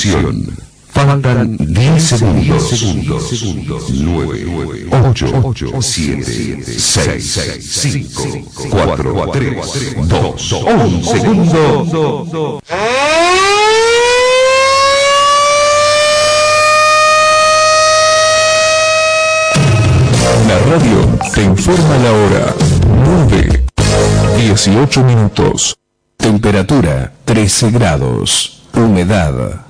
Atención. Faltan 10 segundos. 9, 8, 7, 6, 5, 4, 3, 2, 1 segundo. La radio te informa la hora. 9, 18 minutos. Temperatura 13 grados. Humedad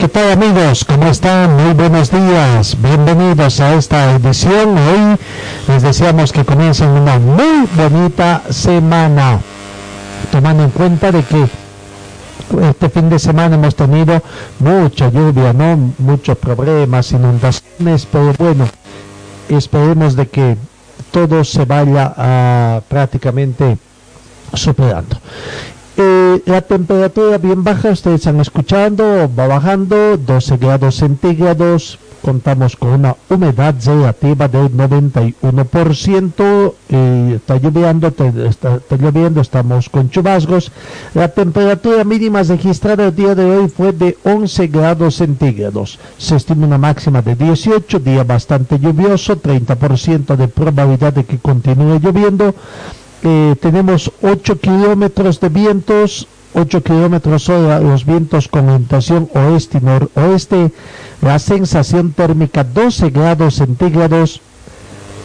¿Qué tal amigos? ¿Cómo están? Muy buenos días. Bienvenidos a esta edición. Hoy les deseamos que comiencen una muy bonita semana. Tomando en cuenta de que este fin de semana hemos tenido mucha lluvia, ¿no? Muchos problemas, inundaciones, pero bueno, esperemos de que todo se vaya a prácticamente superando. Eh, la temperatura bien baja, ustedes están escuchando, va bajando 12 grados centígrados. Contamos con una humedad relativa del 91%. eh, está lloviendo, está, está lloviendo, estamos con chubascos. La temperatura mínima registrada el día de hoy fue de 11 grados centígrados. Se estima una máxima de 18, día bastante lluvioso, 30% de probabilidad de que continúe lloviendo. Eh, tenemos 8 kilómetros de vientos, 8 kilómetros hora, los vientos con orientación oeste y noroeste, la sensación térmica 12 grados centígrados,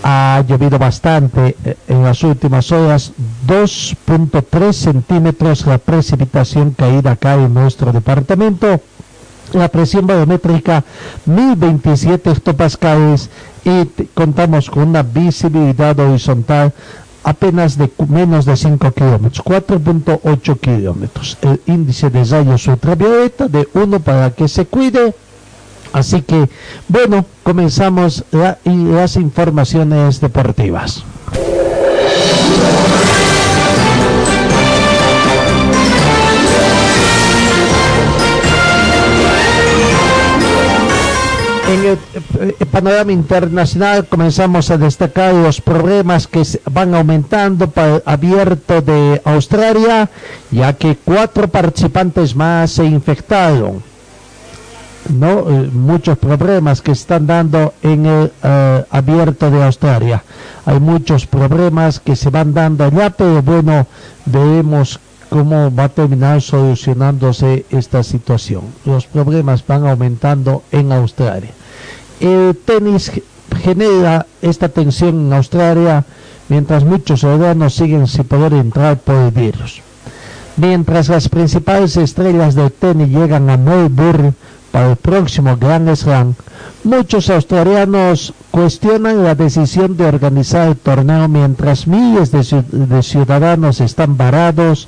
ha llovido bastante eh, en las últimas horas, 2.3 centímetros. La precipitación caída acá en nuestro departamento, la presión barométrica 1027 hectopascales. Y contamos con una visibilidad horizontal apenas de menos de 5 kilómetros, 4.8 kilómetros. El índice de rayos ultravioleta de 1 para que se cuide. Así que, bueno, comenzamos la- y las informaciones deportivas. En el eh, eh, panorama internacional comenzamos a destacar los problemas que van aumentando para el abierto de Australia, ya que cuatro participantes más se infectaron. ¿no? Eh, muchos problemas que están dando en el abierto de Australia. Hay muchos problemas que se van dando allá, pero bueno, veremos cómo va a terminar solucionándose esta situación. Los problemas van aumentando en Australia. El tenis ge- genera esta tensión en Australia mientras muchos ciudadanos siguen sin poder entrar por el virus. Mientras las principales estrellas del tenis llegan a Melbourne para el próximo Grand Slam, muchos australianos cuestionan la decisión de organizar el torneo mientras miles de ciudadanos están varados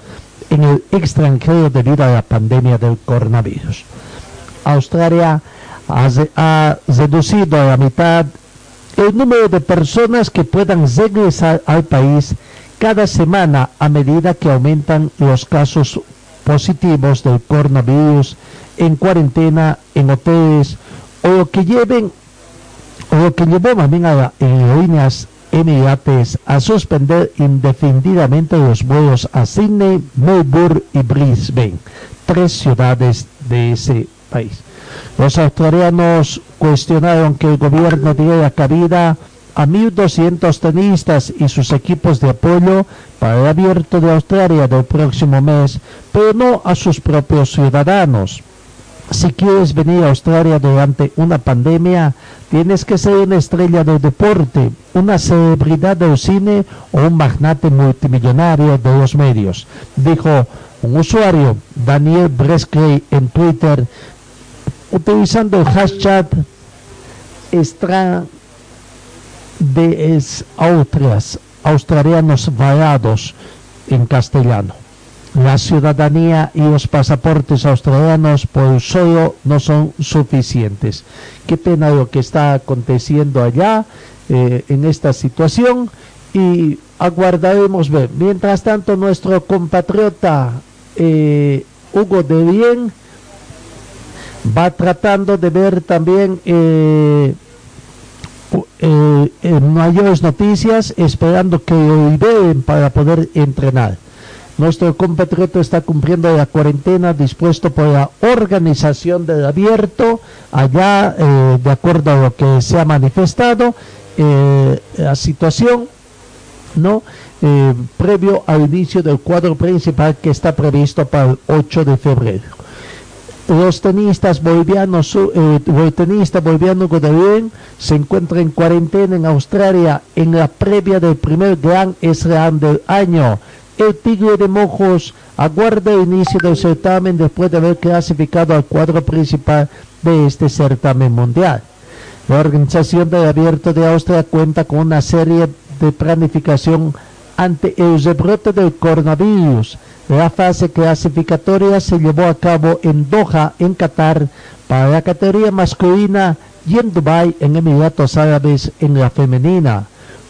en el extranjero debido a la pandemia del coronavirus. Australia ha, re- ha reducido a la mitad el número de personas que puedan regresar al país cada semana a medida que aumentan los casos positivos del coronavirus en cuarentena, en hoteles, o que lleven, o lo que llevó también a las aerolíneas Emirates a suspender indefinidamente los vuelos a Sydney, Melbourne y Brisbane, tres ciudades de ese país. Los australianos cuestionaron que el gobierno diera cabida a 1.200 tenistas y sus equipos de apoyo para el abierto de Australia del próximo mes, pero no a sus propios ciudadanos. Si quieres venir a Australia durante una pandemia, tienes que ser una estrella del deporte, una celebridad del cine o un magnate multimillonario de los medios, dijo un usuario, Daniel Breskley, en Twitter, utilizando el hashtag extra de Austrias, australianos varados en castellano. La ciudadanía y los pasaportes australianos por solo no son suficientes. Qué pena lo que está aconteciendo allá eh, en esta situación y aguardaremos ver. Mientras tanto, nuestro compatriota eh, Hugo de Bien va tratando de ver también eh, mayores noticias, esperando que lo vean para poder entrenar. Nuestro compatriota está cumpliendo la cuarentena dispuesto por la organización del abierto, allá, eh, de acuerdo a lo que se ha manifestado, eh, la situación, ¿no? Eh, previo al inicio del cuadro principal que está previsto para el 8 de febrero. Los tenistas bolivianos, el tenista boliviano se encuentra en cuarentena en Australia en la previa del primer Gran Slam del año el Tigre de Mojos aguarda el inicio del certamen después de haber clasificado al cuadro principal de este certamen mundial. La organización del Abierto de Austria cuenta con una serie de planificación ante el rebrote del coronavirus. La fase clasificatoria se llevó a cabo en Doha, en Qatar, para la categoría masculina y en Dubái, en Emiratos Árabes, en la femenina.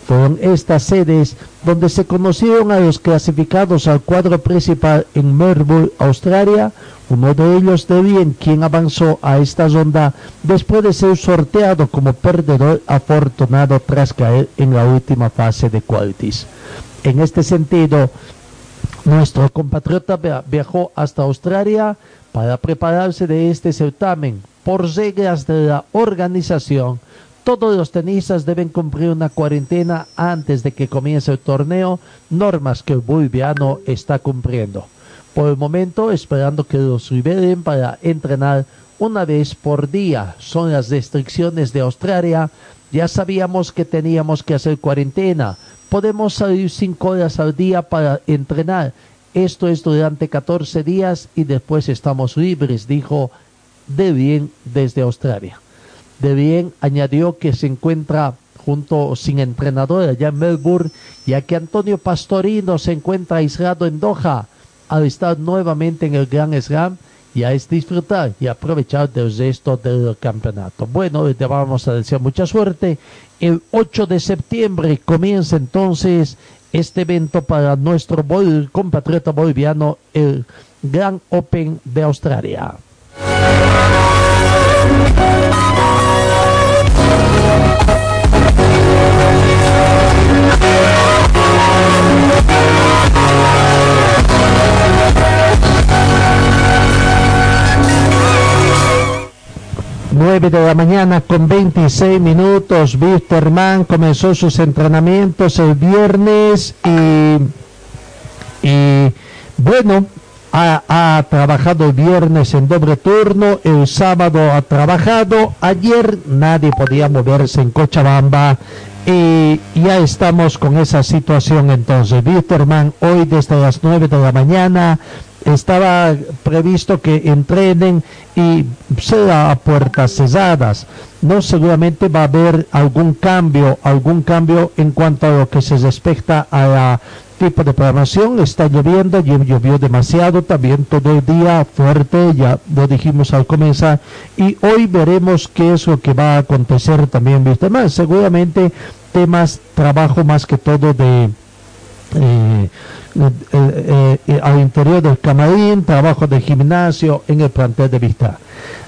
Fueron estas sedes donde se conocieron a los clasificados al cuadro principal en Melbourne, Australia. Uno de ellos de bien quien avanzó a esta ronda después de ser sorteado como perdedor afortunado tras caer en la última fase de qualities. En este sentido, nuestro compatriota viajó hasta Australia para prepararse de este certamen por reglas de la organización todos los tenistas deben cumplir una cuarentena antes de que comience el torneo, normas que el boliviano está cumpliendo. Por el momento, esperando que los liberen para entrenar una vez por día. Son las restricciones de Australia. Ya sabíamos que teníamos que hacer cuarentena. Podemos salir cinco horas al día para entrenar. Esto es durante 14 días y después estamos libres, dijo De Bien desde Australia. De bien añadió que se encuentra junto sin entrenador allá en Melbourne, ya que Antonio Pastorino se encuentra aislado en Doha al estar nuevamente en el Gran Slam ya es disfrutar y aprovechar del resto del campeonato. Bueno, le vamos a desear mucha suerte. El 8 de septiembre comienza entonces este evento para nuestro compatriota boliviano, el Gran Open de Australia. Nueve de la mañana con 26 minutos. Wisterman comenzó sus entrenamientos el viernes y bueno, ha, trabajado el viernes en doble turno, el sábado ha trabajado, ayer nadie podía moverse en Cochabamba y ya estamos con esa situación entonces. Bitterman hoy desde las 9 de la mañana estaba previsto que entrenen y sea a puertas cesadas. No seguramente va a haber algún cambio, algún cambio en cuanto a lo que se respecta a la tipo de programación, está lloviendo, llovió demasiado también todo el día fuerte, ya lo dijimos al comenzar, y hoy veremos qué es lo que va a acontecer también, ¿viste? Más, seguramente temas, trabajo más que todo de... Eh, eh, eh, al interior del camarín, trabajo de gimnasio en el plantel de vista.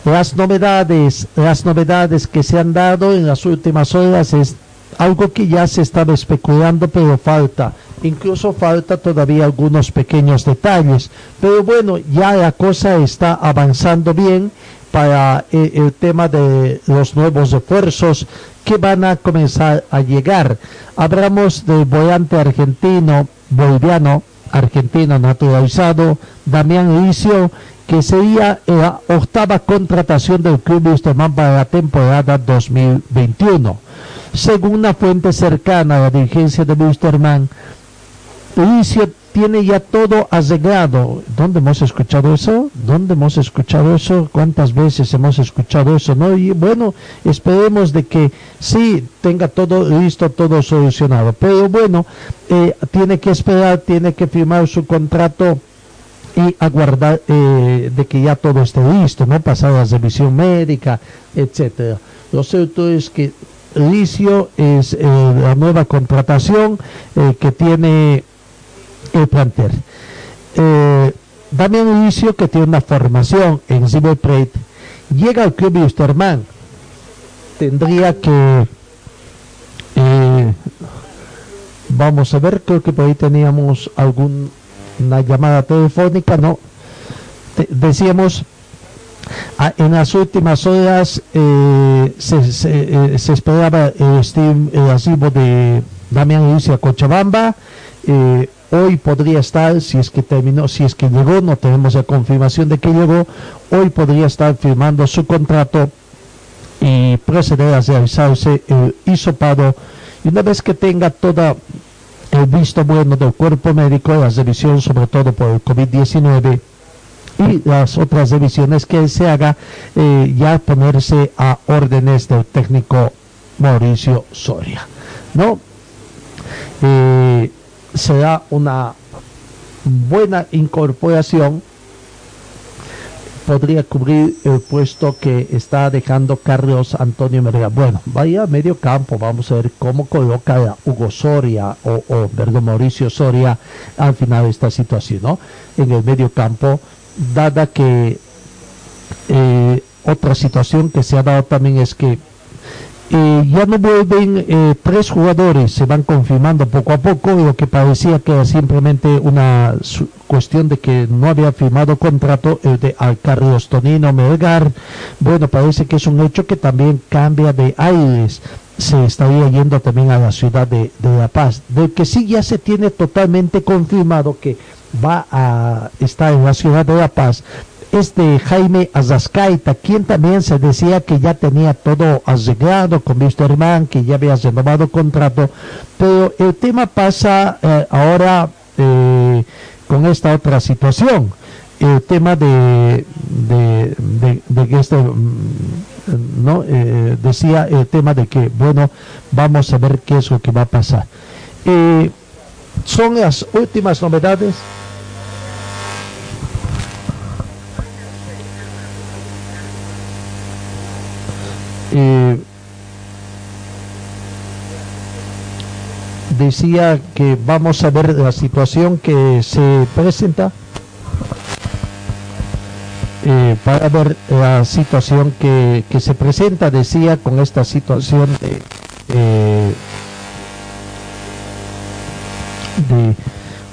Las novedades, las novedades que se han dado en las últimas horas es algo que ya se estaba especulando, pero falta incluso falta todavía algunos pequeños detalles. Pero bueno, ya la cosa está avanzando bien para eh, el tema de los nuevos esfuerzos que van a comenzar a llegar. Hablamos del volante argentino, boliviano, argentino naturalizado, Damián Licio, que sería la octava contratación del club Wisterman para la temporada 2021. Según una fuente cercana a la dirigencia de Wisterman, Licio tiene ya todo arreglado. ¿Dónde hemos escuchado eso? ¿Dónde hemos escuchado eso? ¿Cuántas veces hemos escuchado eso? ¿No? Y bueno, esperemos de que sí tenga todo listo, todo solucionado. Pero bueno, eh, tiene que esperar, tiene que firmar su contrato y aguardar eh, de que ya todo esté listo, ¿no? Pasar la revisión médica, etcétera. Lo cierto es que Licio es eh, la nueva contratación que tiene el plantel. Eh, Damián que tiene una formación en River Plate, llega al club Wisterman. Tendría que. Eh, vamos a ver, creo que por ahí teníamos alguna llamada telefónica, ¿no? decíamos. en las últimas horas eh, se, se, se, esperaba el, el arribo de Damián Licio a Cochabamba. Eh, hoy podría estar, si es que terminó, si es que llegó, no tenemos la confirmación de que llegó, hoy podría estar firmando su contrato y proceder a realizarse el hisopado y una vez que tenga todo el visto bueno del cuerpo médico, la revisión sobre todo por el COVID-19 y las otras revisiones que se haga, eh, ya ponerse a órdenes del técnico Mauricio Soria. ¿No? Eh, será una buena incorporación podría cubrir el puesto que está dejando Carlos Antonio Merga. Bueno, vaya a medio campo, vamos a ver cómo coloca a Hugo Soria o, o Mauricio Soria al final de esta situación, ¿no? En el medio campo, dada que eh, otra situación que se ha dado también es que ya no vuelven eh, tres jugadores, se van confirmando poco a poco, lo que parecía que era simplemente una cuestión de que no había firmado contrato el de Carlos Tonino Melgar. Bueno, parece que es un hecho que también cambia de aires. Se estaría yendo también a la ciudad de La Paz, de que sí ya se tiene totalmente confirmado que va a estar en la ciudad de La Paz, este Jaime Azascaita, quien también se decía que ya tenía todo arreglado con Wisterman, que ya había renovado contrato, pero el tema pasa eh, ahora eh, con esta otra situación, el tema de, de, de, este, mm, ¿no? Eh, decía el tema de que, bueno, vamos a ver qué es lo que va a pasar. son las últimas novedades decía que vamos a ver la situación que se presenta eh, para ver la situación que, se presenta, decía, con esta situación de, eh, de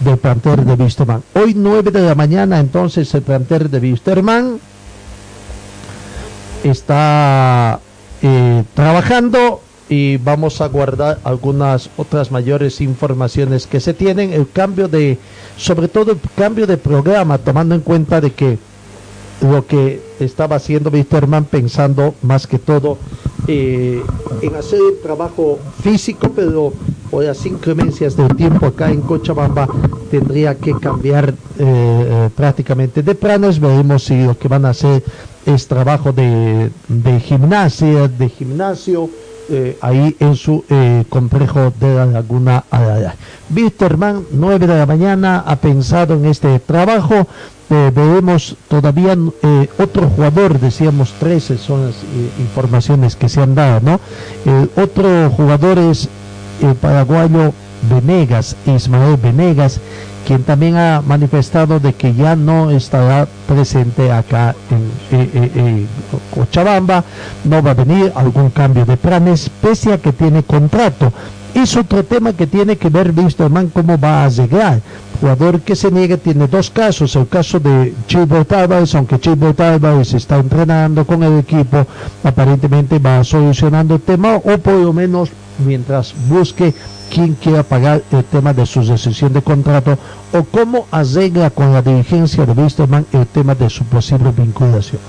del planter de Wisterman. Hoy 9 de la mañana entonces el planter de Wisterman está eh, trabajando y vamos a guardar algunas otras mayores informaciones que se tienen. El cambio de sobre todo el cambio de programa tomando en cuenta de que lo que estaba haciendo Wisterman pensando más que todo eh, en hacer el trabajo físico pero por las inclemencias del tiempo acá en Cochabamba tendría que cambiar eh, prácticamente de planes veremos si lo que van a hacer es trabajo de, de gimnasia, de gimnasio, eh, ahí en su eh, complejo de la Laguna Araya. Wisterman, 9 de la mañana, ha pensado en este trabajo. Eh, veremos todavía otro jugador, decíamos 13 son las informaciones que se han dado, ¿no? Otro jugador es el paraguayo Venegas, Ismael Venegas, quien también ha manifestado de que ya no estará presente acá en, eh, eh, eh, Cochabamba, no va a venir algún cambio de planes, pese a que tiene contrato. Es otro tema que tiene que ver man cómo va a llegar. Jugador que se niega tiene dos casos, el caso de Chivo Tavares, aunque Chivo Tavares está entrenando con el equipo, aparentemente va solucionando el tema o por lo menos mientras busque quién quiera pagar el tema de su rescisión de contrato o cómo arregla con la dirigencia de Wisterman el tema de su posible vinculación.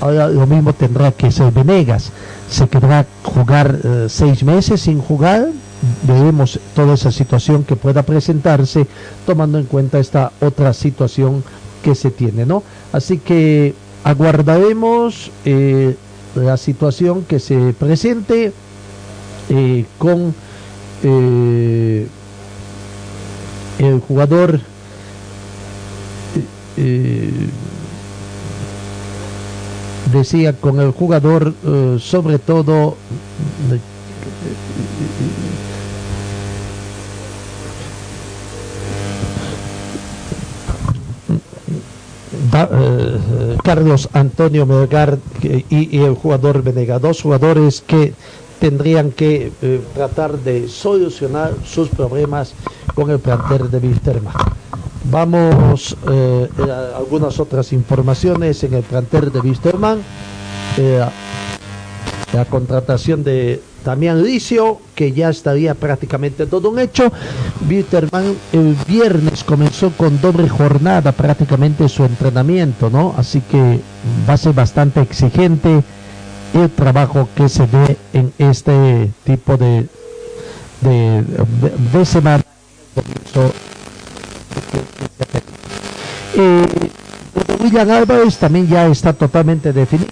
Ahora lo mismo tendrá que ser Venegas. Se quedará jugar eh, seis meses sin jugar. Veremos toda esa situación que pueda presentarse tomando en cuenta esta otra situación que se tiene, ¿no? Así que aguardaremos eh, la situación que se presente eh, con eh, el jugador decía con el jugador sobre todo Da- eh, Carlos Antonio Melgar y, el jugador Venega, dos jugadores que tendrían que eh, tratar de solucionar sus problemas con el plantel de Wilstermann. Vamos eh, a algunas otras informaciones en el plantel de Wilstermann. Eh, la contratación de Damián Licio, que ya estaría prácticamente todo un hecho. Bitterman el viernes comenzó con doble jornada prácticamente su entrenamiento, ¿no? Así que va a ser bastante exigente el trabajo que se ve en este tipo de, de, de- semana. Eh, William Álvarez también ya está totalmente definido,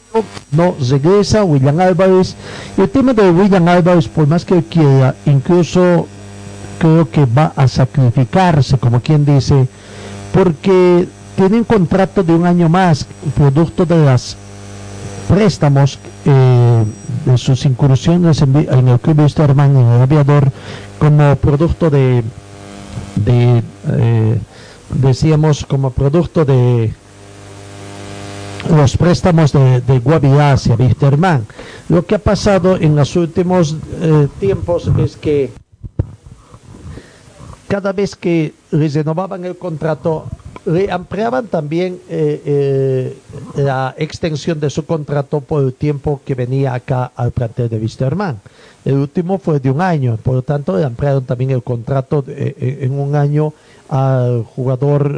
no regresa William Álvarez. El tema de William Álvarez, por más que quiera, incluso creo que va a sacrificarse, como quien dice, porque tiene un contrato de un año más, producto de las préstamos eh, de sus incursiones en, en el club Wisterman, en el aviador, como producto de, de eh, decíamos, como producto de los préstamos de, de Guavirá hacia Wisterman. Lo que ha pasado en los últimos eh, tiempos es que cada vez que renovaban el contrato, le ampliaban también eh, eh, la extensión de su contrato por el tiempo que venía acá al plantel de Wisterman. El último fue de un año, por lo tanto le ampliaron también el contrato de- eh, en un año al jugador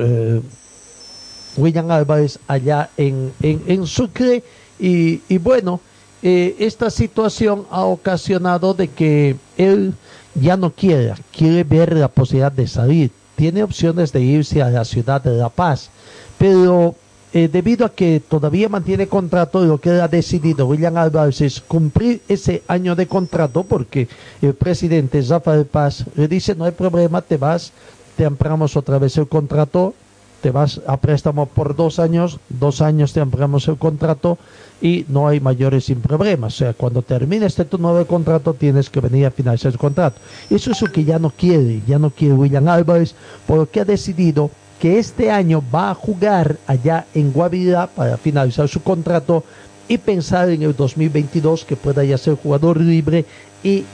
William Álvarez allá en, en, en Sucre. Y, y bueno, eh, esta situación ha ocasionado de que él ya no quiere, quiere ver la posibilidad de salir, tiene opciones de irse a la ciudad de La Paz, pero eh, debido a que todavía mantiene contrato, lo que ha decidido William Álvarez es cumplir ese año de contrato porque el presidente Rafael Paz le dice no hay problema, te vas, te ampliamos otra vez el contrato, te vas a préstamo por dos años, dos años te ampliamos el contrato y no hay mayores sin problemas. O sea, cuando termine este tu nuevo contrato tienes que venir a finalizar el contrato. Eso es lo que ya no quiere, ya no quiere William Álvarez, por lo que ha decidido que este año va a jugar allá en Guavirá para finalizar su contrato y pensar en el 2022 que pueda ya ser jugador libre y,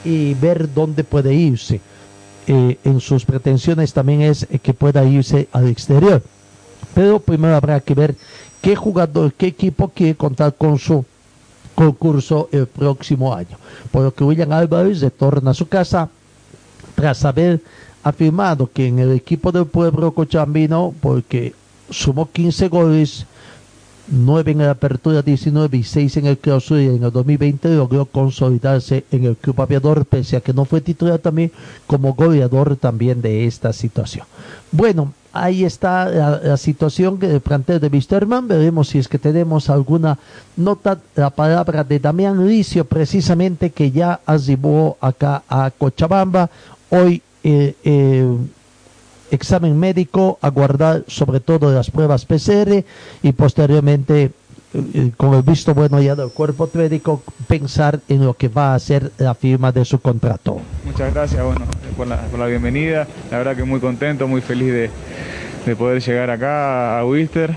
ver dónde puede irse. Eh, en sus pretensiones también es que pueda irse al exterior. Pero primero habrá que ver qué jugador, qué equipo quiere contar con su concurso el próximo año. Por lo que William Álvarez retorna a su casa tras haber afirmado que en el equipo del pueblo cochambino, porque sumó 15 goles, 9 en la apertura 19 y 6 en el clausura y en el 2020 logró consolidarse en el club aviador, pese a que no fue titular también como goleador también de esta situación. Bueno, ahí está la, situación del plantel de Wisterman. Veremos si es que tenemos alguna nota, la palabra de Damián Licio, precisamente que ya arribó acá a Cochabamba. Hoy eh, eh, examen médico, aguardar sobre todo las pruebas PCR y posteriormente, con el visto bueno ya del cuerpo médico, pensar en lo que va a ser la firma de su contrato. Muchas gracias, bueno, por la, por la bienvenida. La verdad que muy contento, muy feliz de, de poder llegar acá a Wister.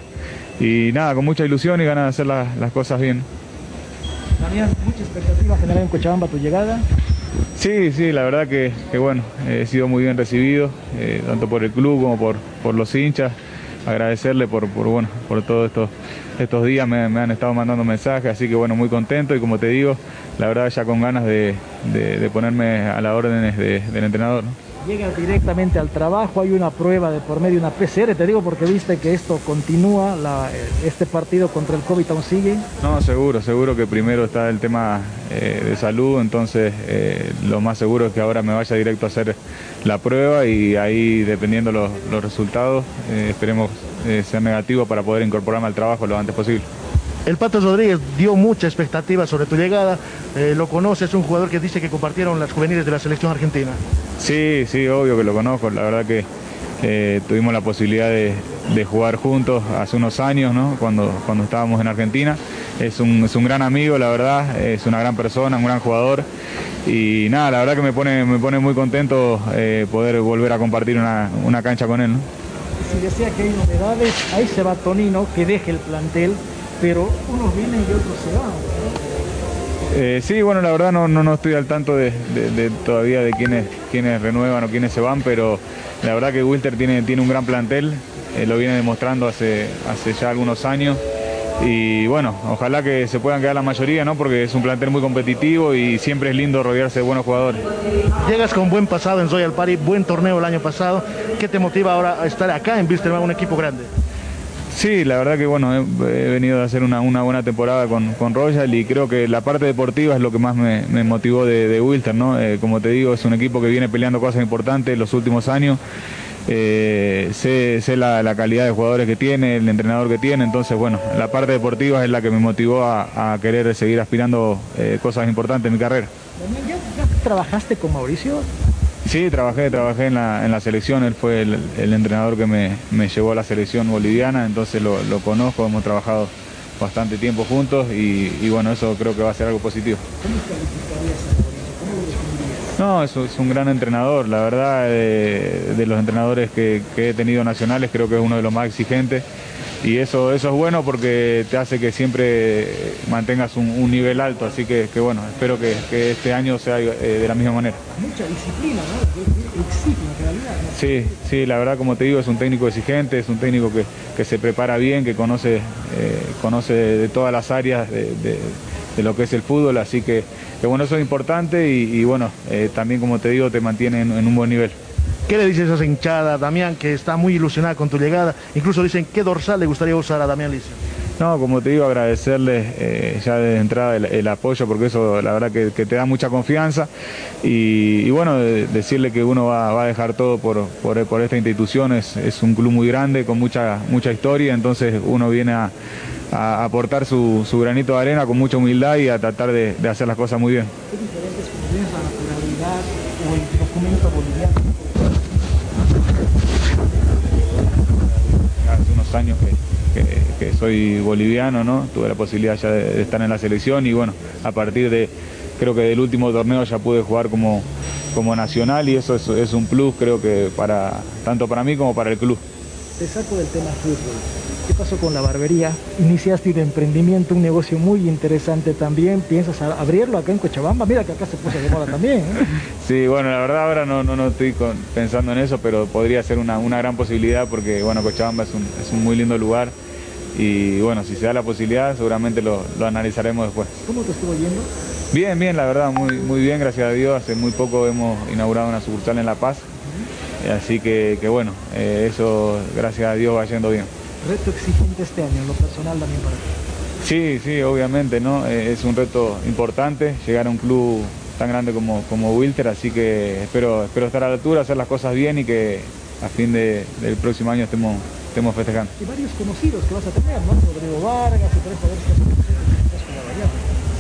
Y nada, con mucha ilusión y ganas de hacer la- las cosas bien. Damián, mucha expectativa general en Cochabamba tu llegada. Sí, sí, la verdad que, que bueno, he sido muy bien recibido, eh, tanto por el club como por, por los hinchas. agradecerle por, por bueno, por todos estos, estos días, me, me han estado mandando mensajes, así que bueno, muy contento y como te digo, la verdad ya con ganas de, de- de ponerme a las órdenes de- del entrenador. ¿no? Llegas directamente al trabajo, hay una prueba de por medio, una PCR, te digo porque viste que esto continúa, la- este partido contra el COVID aún sigue. No, seguro, seguro que primero está el tema eh, de salud, entonces eh, lo más seguro es que ahora me vaya directo a hacer la prueba y ahí dependiendo los, los resultados eh, esperemos eh, ser negativos para poder incorporarme al trabajo lo antes posible. El Pato Rodríguez dio mucha expectativa sobre tu llegada. Eh, lo conoces, es un jugador que dice que compartieron las juveniles de la selección argentina. Sí, sí, obvio que lo conozco. La verdad que eh, tuvimos la posibilidad de, de jugar juntos hace unos años, ¿no? Cuando, cuando estábamos en Argentina. Es un, es un gran amigo, la verdad, es una gran persona, un gran jugador. Y nada, la verdad que me pone, me pone muy contento eh, poder volver a compartir una, una cancha con él. ¿no? Si decía que hay novedades, ahí se va Tonino, que deje el plantel, pero unos vienen y otros se van. Eh, sí, bueno, la verdad no, no, no estoy al tanto de, todavía de quiénes, quiénes renuevan o quiénes se van, pero la verdad que Wilter tiene, tiene un gran plantel, eh, lo viene demostrando hace, hace ya algunos años. Y bueno, ojalá que se puedan quedar la mayoría, ¿no? Porque es un plantel muy competitivo y siempre es lindo rodearse de buenos jugadores. Llegas con buen pasado en Royal Party, buen torneo el año pasado. ¿Qué te motiva ahora a estar acá en Wilstermann, un equipo grande? Sí, la verdad que bueno, he, he venido a hacer una, una buena temporada con, con Royal y creo que la parte deportiva es lo que más me, me motivó de, de Wilter, ¿no? Eh, como te digo, es un equipo que viene peleando cosas importantes los últimos años. Eh, sé sé la, la calidad de jugadores que tiene, el entrenador que tiene, entonces bueno, la parte deportiva es la que me motivó a, a querer seguir aspirando eh, cosas importantes en mi carrera. ¿ya, ya trabajaste con Mauricio? Sí, trabajé, trabajé en la, en la selección, él fue el, el entrenador que me, me llevó a la selección boliviana, entonces lo, lo conozco, hemos trabajado bastante tiempo juntos y, y bueno, eso creo que va a ser algo positivo. No, es, es un gran entrenador, la verdad, eh, de los entrenadores que, que he tenido nacionales creo que es uno de los más exigentes y eso, eso es bueno porque te hace que siempre mantengas un, un nivel alto, así que, que bueno, espero que, que este año sea eh, de la misma manera. Mucha disciplina, ¿no? Exige en realidad. ¿no? Sí, sí, la verdad, como te digo, es un técnico exigente, es un técnico que, que se prepara bien, que conoce, eh, conoce de, de todas las áreas de, de- de lo que es el fútbol, así que, que bueno, eso es importante y, y bueno, eh, también como te digo, te mantiene en, en un buen nivel. ¿Qué le dices a esa hinchada, Damián, que está muy ilusionada con tu llegada? Incluso dicen qué dorsal le gustaría usar a Damián Licio. No, como te digo, agradecerles eh, ya de entrada el, el apoyo, porque eso la verdad que, que te da mucha confianza. Y, y bueno, de- decirle que uno va, va a dejar todo por, por, por esta institución, es, es un club muy grande, con mucha, mucha historia, entonces uno viene a, a aportar su, su granito de arena con mucha humildad y a tratar de, de hacer las cosas muy bien. ¿Qué diferentes es la naturalidad o el documento boliviano? hace unos años que, que- que soy boliviano, ¿no? Tuve la posibilidad ya de, de estar en la selección y bueno, a partir de, creo que del último torneo ya pude jugar como, como nacional y eso es, es un plus creo que para, tanto para mí como para el club. Te saco del tema fútbol. ¿Qué pasó con la barbería? Iniciaste un emprendimiento, un negocio muy interesante también. ¿Piensas abrirlo acá en Cochabamba? Mira que acá se puso de moda también. ¿eh? Sí, bueno, la verdad ahora no, no, no estoy con- pensando en eso, pero podría ser una, una gran posibilidad porque bueno, Cochabamba es un, es un muy lindo lugar y bueno, si se da la posibilidad seguramente lo, lo analizaremos después. ¿Cómo te estuvo yendo? Bien, bien, la verdad, muy, muy bien, gracias a Dios. Hace muy poco hemos inaugurado una sucursal en La Paz, así que, que bueno, eh, eso gracias a Dios va yendo bien. Reto exigente este año, en lo personal también para ti. Sí, sí, obviamente, ¿no? Eh, es un reto importante llegar a un club tan grande como, como Wilter, así que espero, espero estar a la altura, hacer las cosas bien y que a fin de- del próximo año estemos, estemos festejando. Y varios conocidos que vas a tener, ¿no? Rodrigo Vargas y.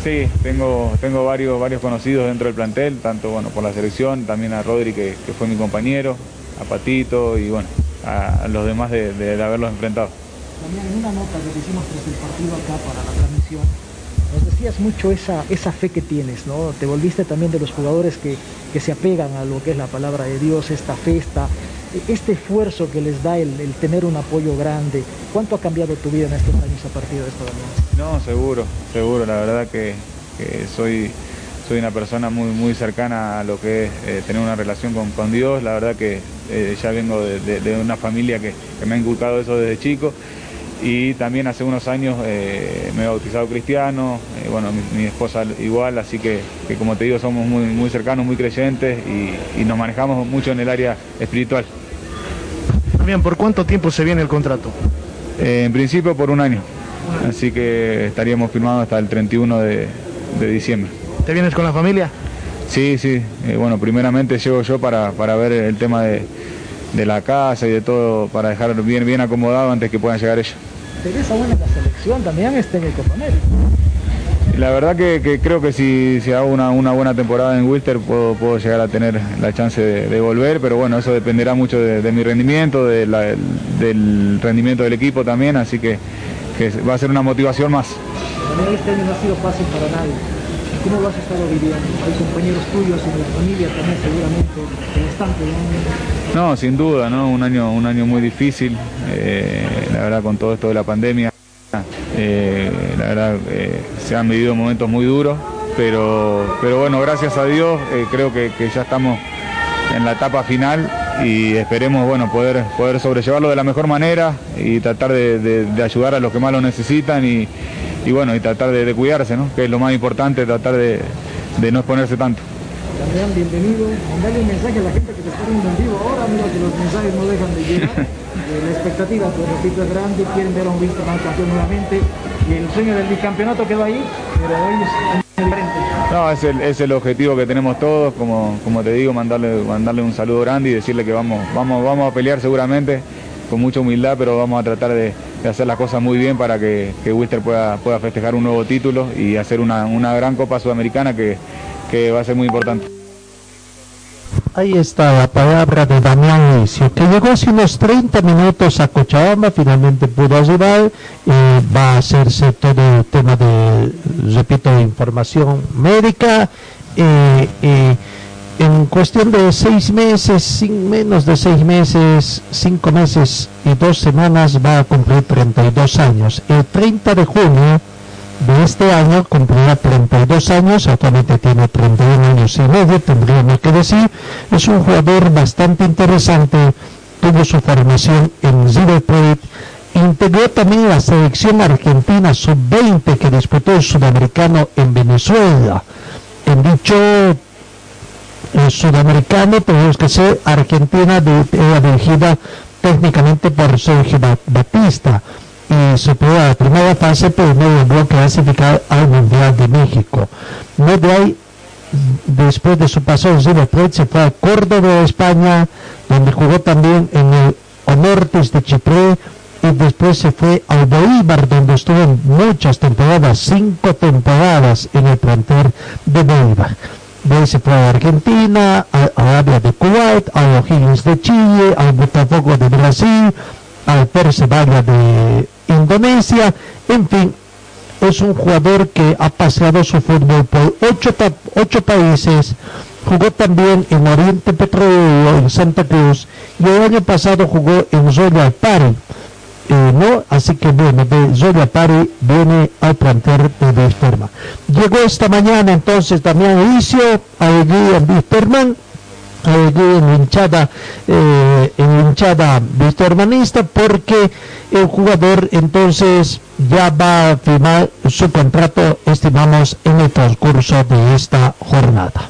Sí, tengo, tengo varios, varios conocidos dentro del plantel, tanto bueno por la selección, también a Rodri que, que fue mi compañero, a Patito y bueno, a, los demás de, haberlos enfrentado. Damián, en una nota que te hicimos tras el partido acá para la transmisión, nos decías mucho esa, esa fe que tienes, ¿no? Te volviste también de los jugadores que, que se apegan a lo que es la palabra de Dios, esta fe, esta- este esfuerzo que les da el, el tener un apoyo grande. ¿Cuánto ha cambiado tu vida en estos años a partir de esto, Damián? No, seguro, seguro, la verdad que, que soy, soy una persona muy, muy cercana a lo que es eh, tener una relación con, con Dios, la verdad que eh, ya vengo de, una familia que, me ha inculcado eso desde chico y también hace unos años eh, me he bautizado cristiano, bueno, mi, esposa igual, así que, como te digo somos muy, muy cercanos, muy creyentes y, nos manejamos mucho en el área espiritual. Bien, ¿por cuánto tiempo se viene el contrato? en principio por un año, así que estaríamos firmados hasta el 31 de, diciembre. ¿Te vienes con la familia? Sí, sí, bueno, primeramente llego yo para, para ver el tema de, de la casa y de todo, para dejar bien, bien acomodado antes que puedan llegar ellos aún en la selección también este en el Copa La verdad que, creo que si, si hago una, buena temporada en Wilster puedo, llegar a tener la chance de, volver, pero bueno, eso dependerá mucho de, mi rendimiento, del rendimiento del equipo también, así que, va a ser una motivación más. También este año no ha sido fácil para nadie. ¿Cómo lo has estado viviendo? Hay compañeros tuyos en la familia también seguramente están No, sin duda, ¿no? Un año, un año muy difícil, eh, la verdad con todo esto de la pandemia. Eh, la verdad eh, se han vivido momentos muy duros, pero, pero bueno, gracias a Dios creo que, ya estamos en la etapa final y esperemos bueno poder poder sobrellevarlo de la mejor manera y tratar de ayudar a los que más lo necesitan y, y bueno, y tratar de, cuidarse, ¿no? que es lo más importante, tratar de, no exponerse tanto. También bienvenido, mandale un mensaje a la gente que te está viendo en vivo ahora, mira que los mensajes no dejan de llegar, eh, la expectativa, pues repito, es grande, quieren ver a un Wilstermann campeón nuevamente, y el sueño del bicampeonato quedó ahí, pero hoy es diferente. No, es el, es el objetivo que tenemos todos, como, como te digo, mandarle, mandarle un saludo grande y decirle que vamos, vamos, vamos a pelear seguramente, con mucha humildad, pero vamos a tratar de, de hacer las cosas muy bien para que, que Wilster pueda, pueda festejar un nuevo título y hacer una, gran Copa Sudamericana que, va a ser muy importante. Ahí está la palabra de Damián Licio, que llegó hace unos 30 minutos a Cochabamba, finalmente pudo ayudar, eh, va a hacerse todo el tema de, repito, información médica. Eh, eh, en cuestión de seis meses, sin menos de seis meses, cinco meses y dos semanas va a cumplir 32 años. El 30 de junio de este año cumplirá 32 años, actualmente tiene 31 años y medio, tendríamos que decir. Es un jugador bastante interesante, tuvo su formación en River Plate, integró también la selección argentina sub-20 que disputó el sudamericano en Venezuela. En dicho sudamericano, tenemos que ser Argentina de, dirigida técnicamente por Sergio Batista y superó a la primera fase, pero no logró clasificar al Mundial de México. Ahí, después de su paso en River se fue a Córdoba España, donde jugó también en el Onortis de Chipre, y después se fue al Bolívar, donde estuvo muchas temporadas, cinco temporadas en el plantel de Bolívar de se fue a Argentina, a Arabia de Kuwait, a O'Higgins de Chile, al Botafogo de Brasil, al Persevalla de Indonesia, en fin, es un jugador que ha paseado su fútbol por ocho, ocho países, jugó también en Oriente Petrolero, en Santa Cruz, y el año pasado jugó en Royal Party no, así que bueno, de Zoya Pari viene al plantear de forma. Llegó esta mañana entonces también Alicio, allí en Wisterman, allí en hinchada, eh, en hinchada wistermanista, porque el jugador entonces ya va a firmar su contrato, estimamos, en el transcurso de esta jornada.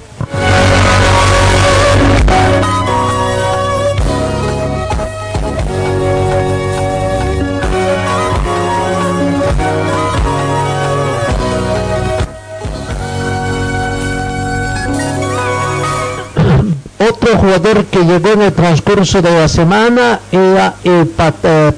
Otro jugador que llegó en el transcurso de la semana era eh,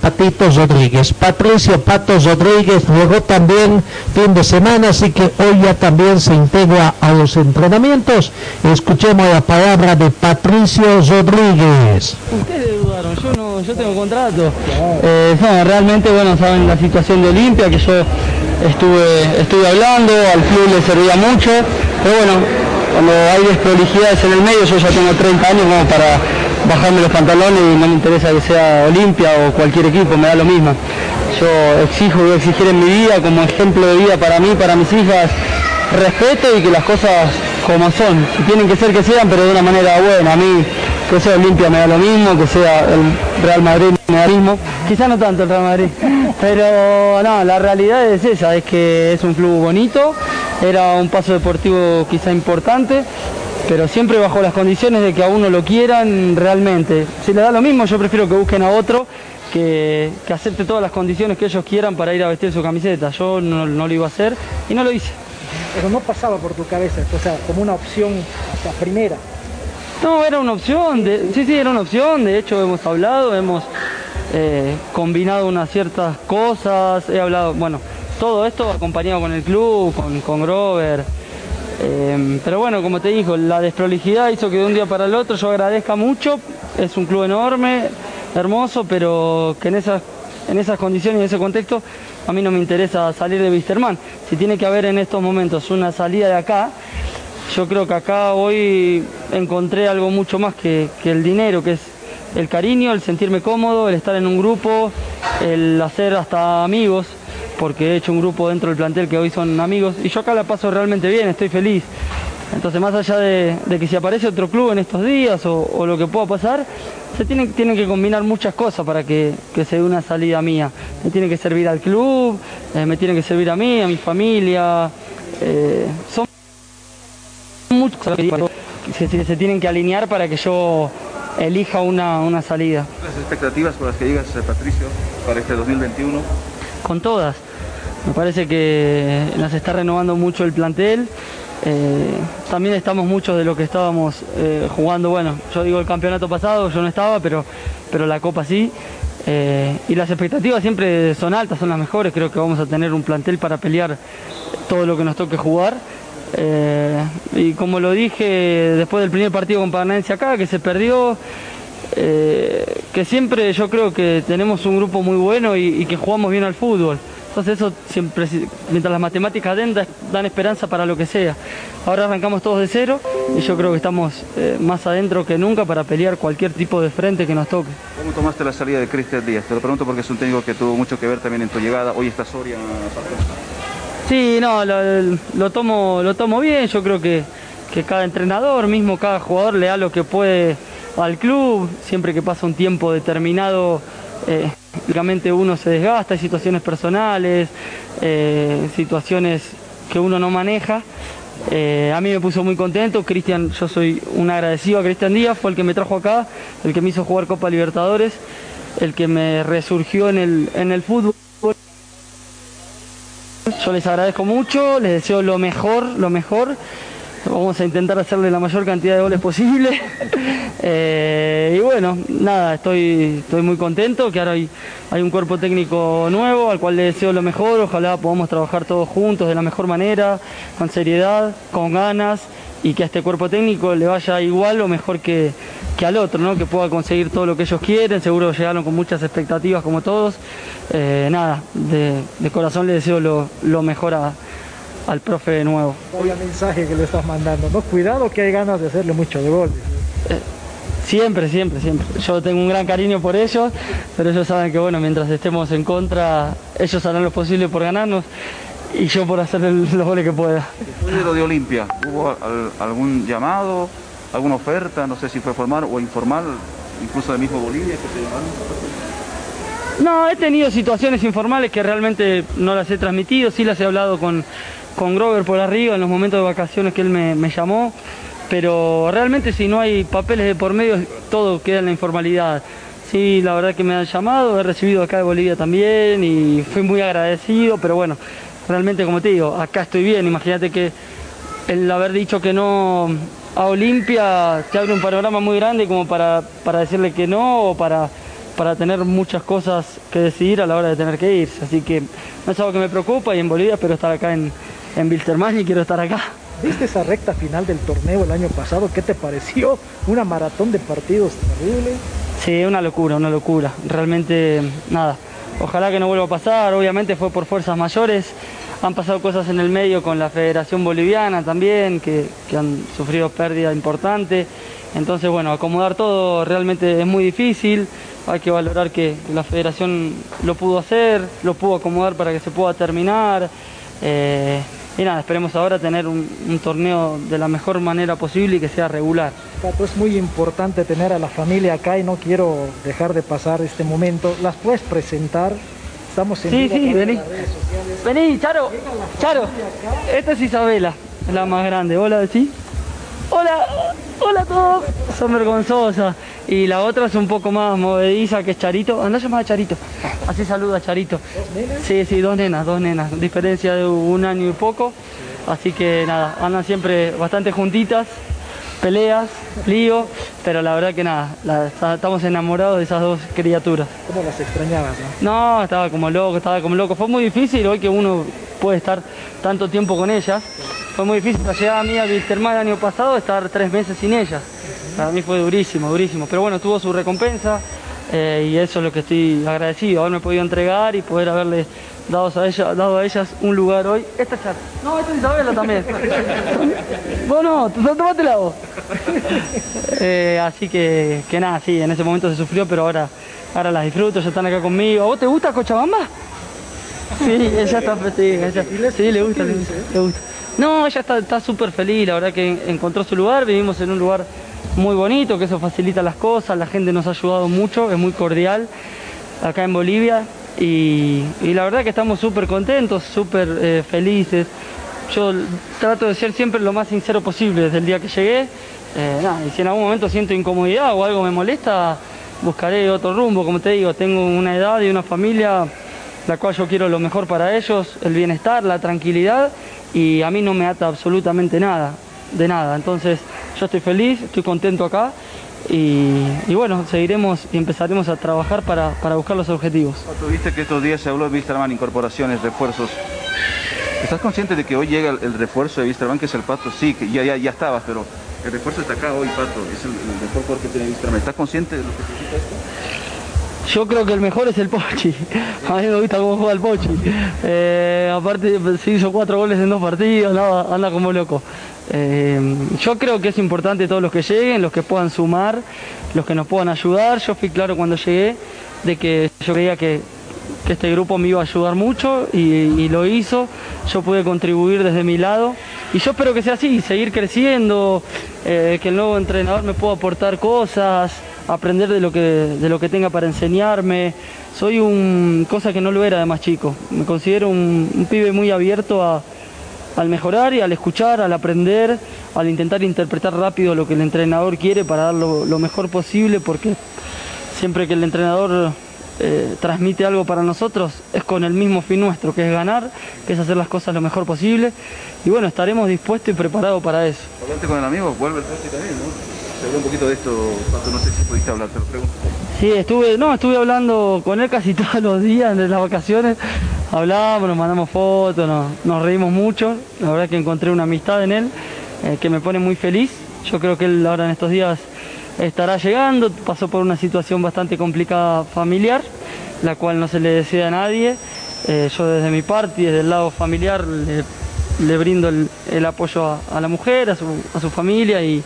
Patito Rodríguez. Patricio Patos Rodríguez llegó también fin de semana, así que hoy ya también se integra a los entrenamientos. Escuchemos la palabra de Patricio Rodríguez. Ustedes dudaron, yo no, yo tengo contrato. Eh, realmente, bueno, saben la situación de Olimpia, que yo estuve, estuve hablando, al club le servía mucho, pero bueno, cuando hay desprolijidades en el medio, yo ya tengo 30 años como para bajarme los pantalones y no me interesa que sea Olimpia o cualquier equipo, me da lo mismo. Yo exijo, voy a exigir en mi vida como ejemplo de vida para mí, para mis hijas, respeto y que las cosas como son, tienen que ser que sean, pero de una manera buena. A mí que sea Olimpia me da lo mismo, que sea el Real Madrid me da lo mismo, quizá no tanto el Real Madrid, pero no, la realidad es esa, es que es un club bonito, era un paso deportivo quizá importante, pero siempre bajo las condiciones de que a uno lo quieran realmente. Si le da lo mismo, yo prefiero que busquen a otro que, que acepte todas las condiciones que ellos quieran para ir a vestir su camiseta. Yo no, no lo iba a hacer y no lo hice. Pero no pasaba por tu cabeza, o sea, como una opción hasta primera. No, era una opción, de, sí, sí, era una opción, de hecho hemos hablado, hemos eh, combinado unas ciertas cosas, he hablado, bueno, todo esto acompañado con el club, con, con Grover, eh, pero bueno, como te digo, la desprolijidad hizo que de un día para el otro yo agradezca mucho, es un club enorme, hermoso, pero que en esas, en esas condiciones y en ese contexto a mí no me interesa salir de Wisterman. Si tiene que haber en estos momentos una salida de acá, yo creo que acá hoy encontré algo mucho más que, que el dinero, que es el cariño, el sentirme cómodo, el estar en un grupo, el hacer hasta amigos, porque he hecho un grupo dentro del plantel que hoy son amigos, y yo acá la paso realmente bien, estoy feliz. Entonces, más allá de, que si aparece otro club en estos días o, lo que pueda pasar, se tienen, tienen que combinar muchas cosas para que, que se dé una salida mía. Me tiene que servir al club, eh, me tiene que servir a mí, a mi familia. eh, son muchas cosas que se, tienen que alinear para que yo elija una, una salida. Las expectativas con las que llegas, Patricio, para este 2021. Con todas. Me parece que nos está renovando mucho el plantel. Eh, también estamos muchos de lo que estábamos eh, jugando. Bueno, yo digo el campeonato pasado, yo no estaba, pero, pero la Copa sí. Eh, y las expectativas siempre son altas, son las mejores. Creo que vamos a tener un plantel para pelear todo lo que nos toque jugar. Y como lo dije después del primer partido con Paranaense acá, que se perdió, eh, que siempre yo creo que tenemos un grupo muy bueno y, y que jugamos bien al fútbol. Entonces eso siempre, mientras las matemáticas den, da- dan esperanza para lo que sea. Ahora arrancamos todos de cero y yo creo que estamos eh, más adentro que nunca para pelear cualquier tipo de frente que nos toque. ¿Cómo tomaste la salida de Cristian Díaz? Te lo pregunto porque es un técnico que tuvo mucho que ver también en tu llegada. Hoy está Soria. Sí, no, lo, lo tomo, lo tomo bien. Yo creo que, que cada entrenador, mismo cada jugador, le da lo que puede al club. Siempre que pasa un tiempo determinado, eh, lógicamente uno se desgasta, hay situaciones personales, eh, situaciones que uno no maneja. Eh, a mí me puso muy contento, Cristian, yo soy un agradecido a Cristian Díaz, fue el que me trajo acá, el que me hizo jugar Copa Libertadores, el que me resurgió en el, en el fútbol. Yo les agradezco mucho, les deseo lo mejor, lo mejor. Vamos a intentar hacerle la mayor cantidad de goles posible. Eh, y bueno, nada, estoy, estoy muy contento que ahora hay, hay un cuerpo técnico nuevo al cual le deseo lo mejor. Ojalá podamos trabajar todos juntos de la mejor manera, con seriedad, con ganas y que a este cuerpo técnico le vaya igual o mejor que, que al otro, ¿no? que pueda conseguir todo lo que ellos quieren. Seguro llegaron con muchas expectativas como todos. Eh, nada, de, corazón le deseo lo, lo mejor a- al profe nuevo. Vaya mensaje que le estás mandando, ¿no? Cuidado que hay ganas de hacerle mucho de gol. Siempre, siempre, siempre. Yo tengo un gran cariño por ellos, pero ellos saben que bueno, mientras estemos en contra, ellos harán lo posible por ganarnos y yo por hacer el- los goles que pueda. Después de lo de Olimpia, ¿hubo al- algún llamado, alguna oferta? No sé si fue formal o informal, incluso del mismo Bolivia que te llamaron. No, he tenido situaciones informales que realmente no las he transmitido, sí las he hablado con, con Grover por arriba en los momentos de vacaciones que él me, llamó, pero realmente si no hay papeles de por medio, todo queda en la informalidad. Sí, la verdad que me han llamado, he recibido acá de Bolivia también y fui muy agradecido, pero bueno, realmente como te digo, acá estoy bien, imagínate que el haber dicho que no a Olimpia te abre un panorama muy grande como para, para decirle que no o para, para tener muchas cosas que decidir a la hora de tener que irse. Así que no es algo que me preocupa y en Bolivia espero estar acá en, en Wilstermann y quiero estar acá. ¿Viste esa recta final del torneo el año pasado? ¿Qué te pareció? Una maratón de partidos terrible. Sí, una locura, una locura. Realmente, nada. Ojalá que no vuelva a pasar. Obviamente fue por fuerzas mayores. Han pasado cosas en el medio con la Federación Boliviana también, que, que han sufrido pérdida importante. Entonces, bueno, acomodar todo realmente es muy difícil. Hay que valorar que la Federación lo pudo hacer, lo pudo acomodar para que se pueda terminar. Eh, y nada, esperemos ahora tener un, un torneo de la mejor manera posible y que sea regular. Pato, es muy importante tener a la familia acá y no quiero dejar de pasar este momento. ¿Las puedes presentar? Estamos en Sí, sí, vení. Vení, Charo. Charo. Esta es Isabela, la más grande. Hola, ¿sí? Hola, hola a todos. Son vergonzosas. Y la otra es un poco más movediza, que es Charito. Andá a llamar a Charito. Así saluda a Charito. Sí, sí, dos nenas, dos nenas. Diferencia de un año y poco. Así que nada, andan siempre bastante juntitas. Peleas, lío, pero la verdad que nada, la- estamos enamorados de esas dos criaturas. ¿Cómo las extrañabas? no? No, estaba como loco, estaba como loco. Fue muy difícil hoy que uno puede estar tanto tiempo con ellas. Fue muy difícil. La llegada mía a Wilstermann el año pasado, estar tres meses sin ellas. Para mí fue durísimo, durísimo. Pero bueno, tuvo su recompensa eh, y eso es lo que estoy agradecido. Haberme podido entregar y poder haberle dado a, ella- dado a ellas un lugar hoy. Esta es Char- No, esta es Isabela también. vos no, tú- tomátela vos. Eh, así que, que nada, sí, en ese momento se sufrió, pero ahora, ahora las disfruto, ya están acá conmigo. ¿A vos te gusta Cochabamba? Sí, ella está sí, ella- sí, le gusta, le gusta, le gusta. No, ella está súper feliz, la verdad que encontró su lugar, vivimos en un lugar muy bonito, que eso facilita las cosas, la gente nos ha ayudado mucho, es muy cordial acá en Bolivia y, la verdad que estamos súper contentos, súper eh, felices. Yo trato de ser siempre lo más sincero posible desde el día que llegué. Eh, y si en algún momento siento incomodidad o algo me molesta, buscaré otro rumbo. Como te digo, tengo una edad y una familia la cual yo quiero lo mejor para ellos, el bienestar, la tranquilidad y a mí no me ata absolutamente nada, de nada. Entonces yo estoy feliz, estoy contento acá y, y bueno, seguiremos y empezaremos a trabajar para, para buscar los objetivos. Pato, viste que estos días se habló de Wisterman, incorporaciones, refuerzos. ¿Estás consciente de que hoy llega el, refuerzo de Wisterman, que es el Pato? Sí, que ya, ya, ya estabas, pero el refuerzo está acá hoy, Pato. Es el, el mejor jugador que tiene Wisterman. ¿Estás consciente de lo que significa esto? Yo creo que el mejor es el Pochi. A mí me gusta cómo juega el Pochi. Eh, aparte, se hizo cuatro goles en dos partidos, nada, anda como loco. Eh, yo creo que es importante todos los que lleguen, los que puedan sumar, los que nos puedan ayudar. Yo fui claro cuando llegué de que yo creía que, este grupo me iba a ayudar mucho y, y lo hizo. Yo pude contribuir desde mi lado y yo espero que sea así, seguir creciendo, eh, que el nuevo entrenador me pueda aportar cosas, aprender de lo que, de lo que tenga para enseñarme. Soy un cosa que no lo era de más chico. Me considero un, pibe muy abierto a, al mejorar y al escuchar, al aprender, al intentar interpretar rápido lo que el entrenador quiere para dar lo, mejor posible, porque siempre que el entrenador eh, transmite algo para nosotros es con el mismo fin nuestro, que es ganar, que es hacer las cosas lo mejor posible. Y bueno, estaremos dispuestos y preparados para eso. Habló un poquito de esto, Pato, no sé si pudiste hablar, te lo pregunto. Sí, estuve, no, estuve hablando con él casi todos los días de las vacaciones. Hablábamos, nos mandamos fotos, nos, reímos mucho. La verdad que encontré una amistad en él eh, que me pone muy feliz. Yo creo que él ahora en estos días estará llegando, pasó por una situación bastante complicada familiar, la cual no se le desea a nadie. Eh, yo desde mi parte y desde el lado familiar le, brindo el, apoyo a, a la mujer, a su, a su familia y,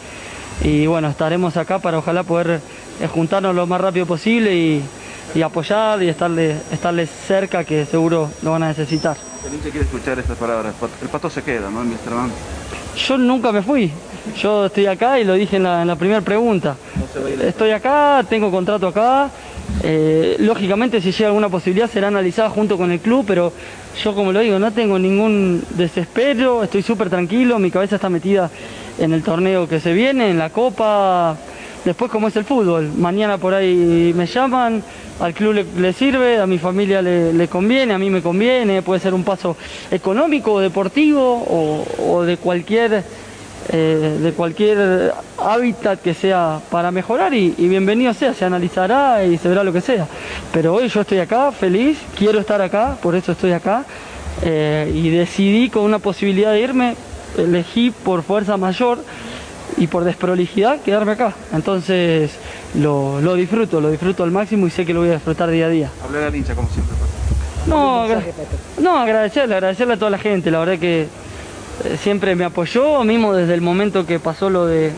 y bueno, estaremos acá para ojalá poder eh, juntarnos lo más rápido posible y, y apoyar y estarle, estarle cerca que seguro lo van a necesitar. El quiere escuchar estas palabras. El Pato se queda, ¿no? En Wisterman. Yo nunca me fui, yo estoy acá y lo dije en la, en la primera pregunta. Estoy acá, tengo contrato acá. Eh, lógicamente si llega alguna posibilidad será analizada junto con el club, pero yo como lo digo, no tengo ningún desespero, estoy súper tranquilo, mi cabeza está metida en el torneo que se viene, en la copa, después como es el fútbol, mañana por ahí me llaman, al club le, sirve, a mi familia le, conviene, a mí me conviene, puede ser un paso económico deportivo o de cualquier eh, de cualquier hábitat que sea para mejorar y, y bienvenido sea, se analizará y se verá lo que sea. Pero hoy yo estoy acá, feliz, quiero estar acá, por eso estoy acá eh, y decidí con una posibilidad de irme, elegí por fuerza mayor y por desprolijidad quedarme acá. Entonces lo, lo disfruto, lo disfruto al máximo y sé que lo voy a disfrutar día a día. Hablar al hincha, como siempre, Pato. No, agra- no, agradecerle, agradecerle a toda la gente, la verdad que siempre me apoyó, mismo desde el momento que pasó lo de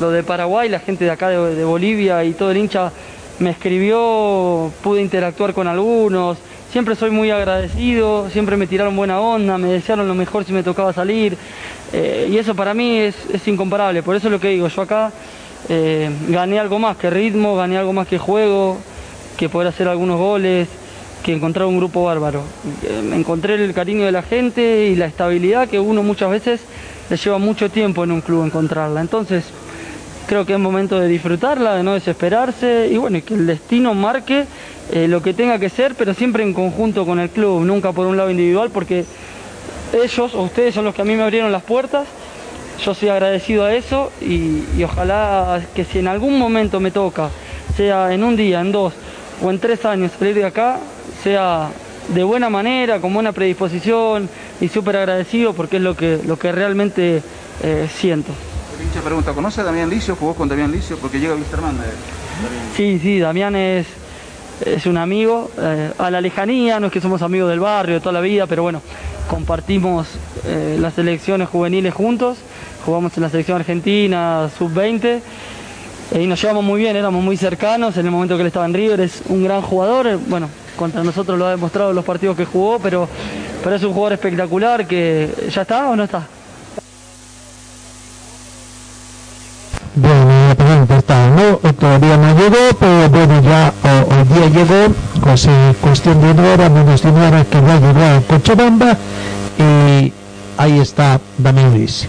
lo de Paraguay, la gente de acá de, de Bolivia y todo el hincha me escribió, pude interactuar con algunos, siempre soy muy agradecido, siempre me tiraron buena onda, me desearon lo mejor si me tocaba salir, eh, y eso para mí es, es incomparable, por eso es lo que digo, yo acá eh, gané algo más que ritmo, gané algo más que juego, que poder hacer algunos goles, que encontrar un grupo bárbaro. Eh, encontré el cariño de la gente y la estabilidad que uno muchas veces le lleva mucho tiempo en un club encontrarla. Entonces, creo que es momento de disfrutarla, de no desesperarse y bueno, que el destino marque eh, lo que tenga que ser, pero siempre en conjunto con el club, nunca por un lado individual, porque ellos o ustedes son los que a mí me abrieron las puertas. Yo soy agradecido a eso y, y ojalá que si en algún momento me toca, sea en un día, en dos o en tres años salir de acá, sea de buena manera, con buena predisposición y súper agradecido porque es lo que, lo que realmente eh, siento. Pinche pregunta, ¿conoce a Damián Licio? ¿Jugó con Damián Licio? Porque llega Wisterman. Eh, Sí, sí, Damián es, es un amigo, eh, a la lejanía, no es que somos amigos del barrio de toda la vida, pero bueno, compartimos eh, las selecciones juveniles juntos, jugamos en la selección argentina, sub-20, eh, y nos llevamos muy bien, éramos muy cercanos en el momento que él estaba en River, es un gran jugador, bueno, contra nosotros lo ha demostrado en los partidos que jugó, pero, pero es un jugador espectacular que ya está o no está. Bueno, la pregunta está, no, todavía no llegó, pero bueno, ya hoy día llegó, pues eh, cuestión de una hora, menos de una hora que va a llegar a Cochabamba, y ahí está Damián Luis.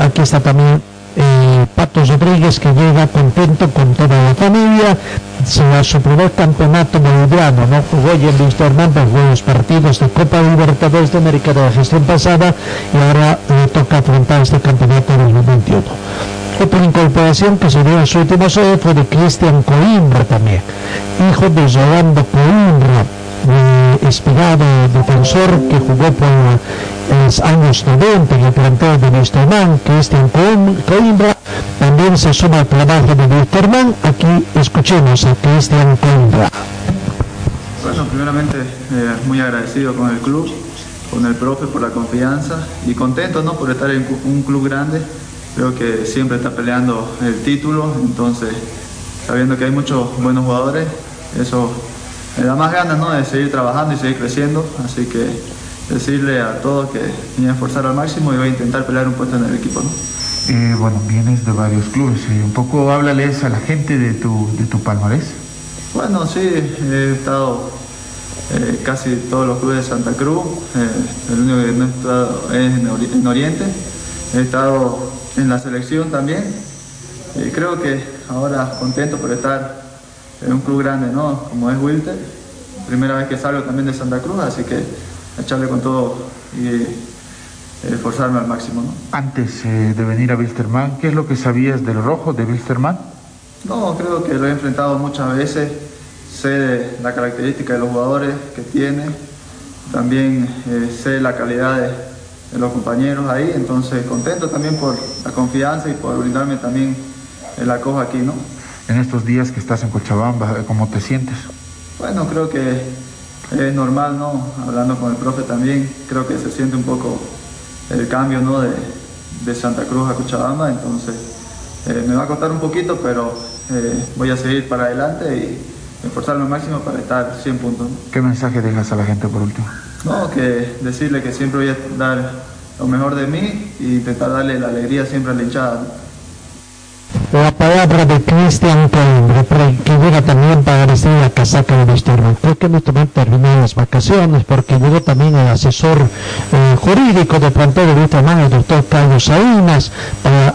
Aquí está también eh, Patos Rodríguez, que llega contento con toda la familia, será su primer campeonato boliviano, ¿no? Jugó ya en Víctor Hernández, los partidos de Copa Libertadores de América de la gestión pasada, y ahora le toca afrontar este campeonato 2021. Otra incorporación que se dio en su último sede fue de Cristian Coimbra también, hijo de Rolando Coimbra, eh, espigado defensor que jugó por los años 90 en el plantel de Wisterman, Cristian Coim- Coimbra, también se suma al trabajo de Wisterman. Aquí escuchemos a Cristian Coimbra. Bueno, primeramente eh, muy agradecido con el club, con el profe por la confianza y contento ¿no? por estar en un club grande. Creo que siempre está peleando el título, entonces sabiendo que hay muchos buenos jugadores, eso me da más ganas ¿no? de seguir trabajando y seguir creciendo. Así que decirle a todos que voy a esforzar al máximo y voy a intentar pelear un puesto en el equipo. ¿no? Eh, bueno, vienes de varios clubes. eh, un poco háblales a la gente de tu, de tu palmarés. Bueno, sí, he estado eh, casi todos los clubes de Santa Cruz. eh, el único que no he estado es en, Ori- en Oriente. He estado en la selección también. Y creo que ahora contento por estar en un club grande, ¿no? Como es Wilter. Primera vez que salgo también de Santa Cruz, así que echarle con todo y eh, esforzarme al máximo, ¿no? Antes eh, de venir a Wilstermann, ¿qué es lo que sabías del rojo de Wilstermann? No, creo que lo he enfrentado muchas veces, sé la característica de los jugadores que tiene, también eh, sé la calidad de, de los compañeros ahí, entonces contento también por la confianza y por brindarme también el acojo aquí, ¿no? En estos días que estás en Cochabamba, ¿cómo te sientes? Bueno, creo que es normal, ¿no? Hablando con el profe también, creo que se siente un poco el cambio, ¿no? De, de Santa Cruz a Cochabamba, entonces eh, me va a costar un poquito, pero eh, voy a seguir para adelante y esforzarme al máximo para estar 100 puntos. ¿no? ¿Qué mensaje dejas a la gente por último? No, que decirle que siempre voy a dar lo mejor de mí y intentar darle la alegría siempre a la hinchada. La palabra de Cristian pre- que llega también para vestir la casaca de Wisterman. Creo que no también terminó las vacaciones porque llegó también el asesor eh, jurídico del plantel de Wisterman, el doctor Carlos Salinas.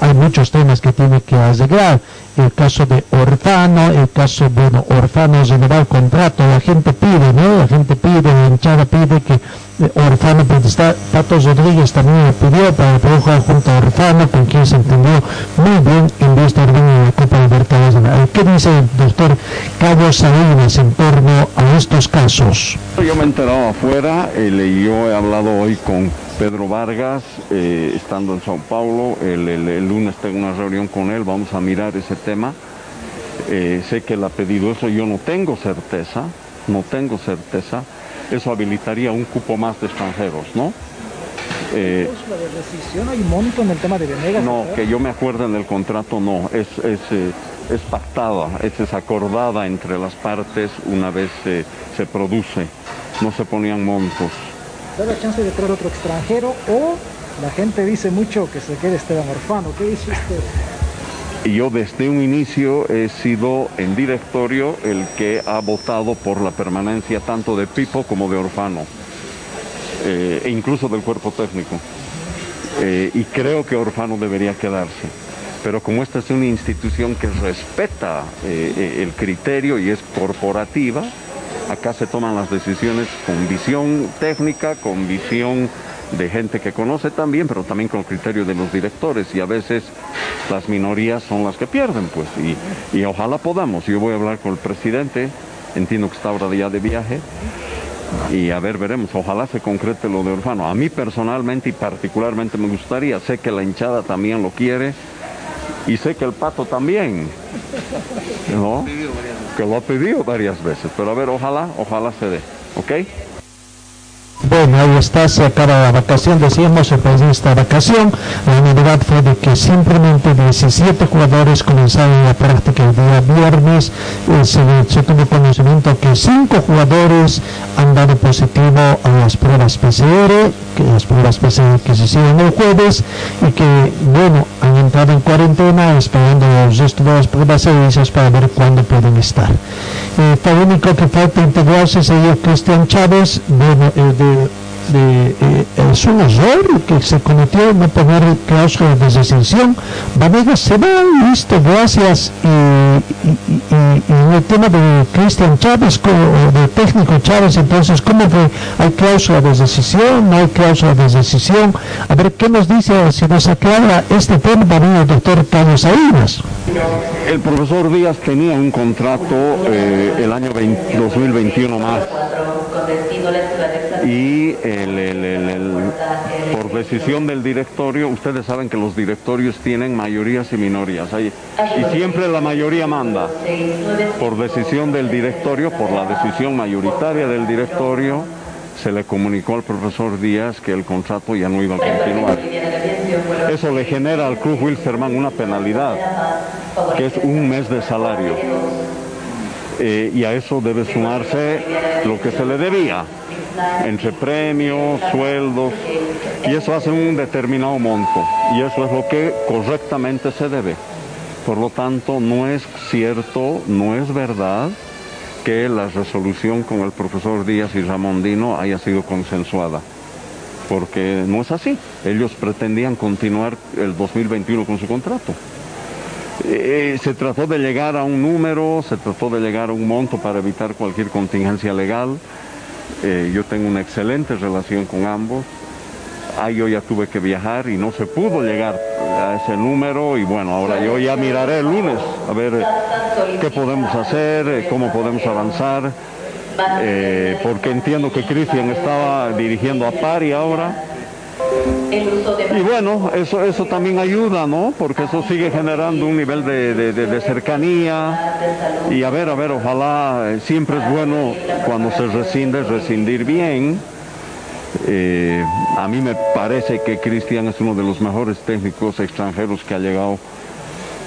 Hay muchos temas que tiene que arreglar. El caso de Orfano, el caso, bueno, Orfano el contrato, la gente pide, ¿no? La gente pide, la hinchada pide que eh, Orfano, pues está, Patos Rodríguez también pidió para poder jugar junto a Orfano, con quien se entendió muy bien en vista de la Copa Libertadores. ¿Qué dice el doctor Carlos Salinas en torno a estos casos? Yo me he enterado afuera, el- yo he hablado hoy con Pedro Vargas, eh, estando en Sao Paulo, el, el- el lunes tengo una reunión con él, vamos a mirar ese tema. Eh, sé que él ha pedido eso, yo no tengo certeza, no tengo certeza. Eso habilitaría un cupo más de extranjeros, ¿no? Eh, ¿Cláusula de rescisión hay monto en el tema de Venegas? no, que yo me acuerde en el contrato no, es, es, eh, es pactada, es, es acordada entre las partes una vez eh, se produce, no se ponían montos. ¿Da la chance de traer otro extranjero o la gente dice mucho que se quede Esteban Orfano? ¿Qué dice usted? Y yo desde un inicio he sido en directorio el que ha votado por la permanencia tanto de Pipo como de Orfano, eh, e incluso del cuerpo técnico. Eh, y creo que Orfano debería quedarse. Pero como esta es una institución que respeta eh, el criterio y es corporativa, acá se toman las decisiones con visión técnica, con visión de gente que conoce también, pero también con criterio de los directores y a veces las minorías son las que pierden, pues, y, y ojalá podamos. Yo voy a hablar con el presidente, entiendo que está ahora ya de viaje, y a ver, veremos, ojalá se concrete lo de Orfano. A mí personalmente y particularmente me gustaría, sé que la hinchada también lo quiere y sé que el pato también, ¿no? Que lo ha pedido varias veces, pero a ver, ojalá, ojalá se dé, ¿ok? Bueno, ahí está, se acaba la vacación, decíamos, de esta vacación. La novedad fue de que simplemente 17 jugadores comenzaron la práctica el día viernes. Eh, se, tuvo conocimiento que 5 jugadores han dado positivo a las pruebas PCR, que las pruebas PCR que se hicieron el jueves, y que, bueno, han entrado en cuarentena esperando los las pruebas servicios para ver cuándo pueden estar. Eh, el único que falta integrarse sería Cristian Chávez, bueno, eh, de de, eh, es un error que se cometió no poner cláusula de rescisión. Vanegas se va, listo, gracias. Y, y, y, y, el tema de Cristian Chávez, de técnico Chávez, entonces, ¿cómo fue? ¿Hay cláusula de decisión? ¿No hay cláusula de decisión? A ver, ¿qué nos dice? Si nos aclara este tema, venir el doctor Carlos Salinas. El profesor Díaz tenía un contrato eh, el año 20, 2021 más y el, por decisión del directorio, ustedes saben que los directorios tienen mayorías y minorías, y siempre la mayoría manda. Por decisión del directorio, por la decisión mayoritaria del directorio, se le comunicó al profesor Díaz que el contrato ya no iba a continuar. Eso le genera al Club Wilstermann una penalidad, que es un mes de salario. Eh, y a eso debe sumarse lo que se le debía, entre premios, sueldos, y eso hace un determinado monto, y eso es lo que correctamente se debe. Por lo tanto, no es cierto, no es verdad que la resolución con el profesor Díaz y Ramón Dino haya sido consensuada, porque no es así. Ellos pretendían continuar el 2021 con su contrato. Eh, se trató de llegar a un número, se trató de llegar a un monto para evitar cualquier contingencia legal. Eh, yo tengo una excelente relación con ambos. Ah, yo ya tuve que viajar y no se pudo llegar a ese número y bueno, ahora yo ya miraré el lunes a ver eh, qué podemos hacer, eh, cómo podemos avanzar, porque entiendo que Cristian estaba dirigiendo a Pari ahora. Y bueno, eso, eso también ayuda, ¿no? Porque eso sigue generando un nivel de, de, de, de cercanía. Y a ver, a ver, ojalá, eh, siempre es bueno cuando se rescinde, rescindir bien. Eh, a mí me parece que Cristian es uno de los mejores técnicos extranjeros que ha llegado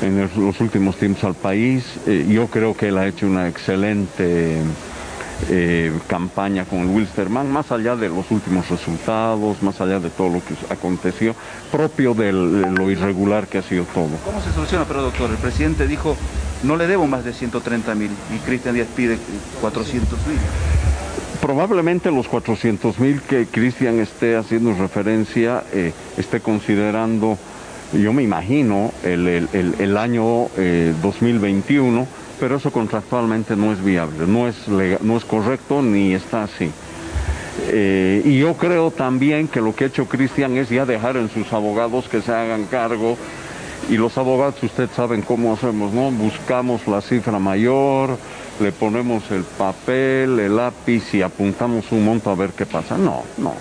en los últimos tiempos al país. Eh, yo creo que él ha hecho una excelente eh, campaña con el Wilstermann, más allá de los últimos resultados, más allá de todo lo que aconteció, propio de lo irregular que ha sido todo. ¿Cómo se soluciona, pero doctor? El presidente dijo, no le debo más de 130 mil y Cristian Díaz pide 400 mil. Probablemente los 400 mil que Cristian esté haciendo referencia, eh, esté considerando, yo me imagino, el, el, el, el año eh, 2021, pero eso contractualmente no es viable, no es, no es correcto ni está así. Eh, y yo creo también que lo que ha hecho Cristian es ya dejar en sus abogados que se hagan cargo. Y los abogados, ustedes saben cómo hacemos, ¿no? Buscamos la cifra mayor, le ponemos el papel, el lápiz y apuntamos un monto a ver qué pasa. No, no.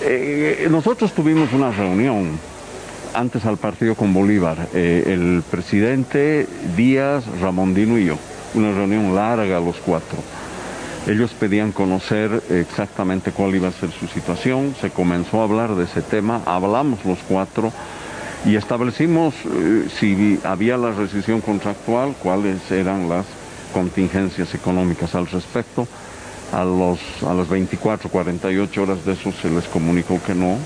Eh, nosotros tuvimos una reunión antes al partido con Bolívar, eh, el presidente Díaz, Ramondino y yo, una reunión larga los cuatro. Ellos pedían conocer exactamente cuál iba a ser su situación, se comenzó a hablar de ese tema, hablamos los cuatro y establecimos eh, si había la rescisión contractual, cuáles eran las contingencias económicas al respecto. A, los, a las 24, 48 horas de eso se les comunicó que no,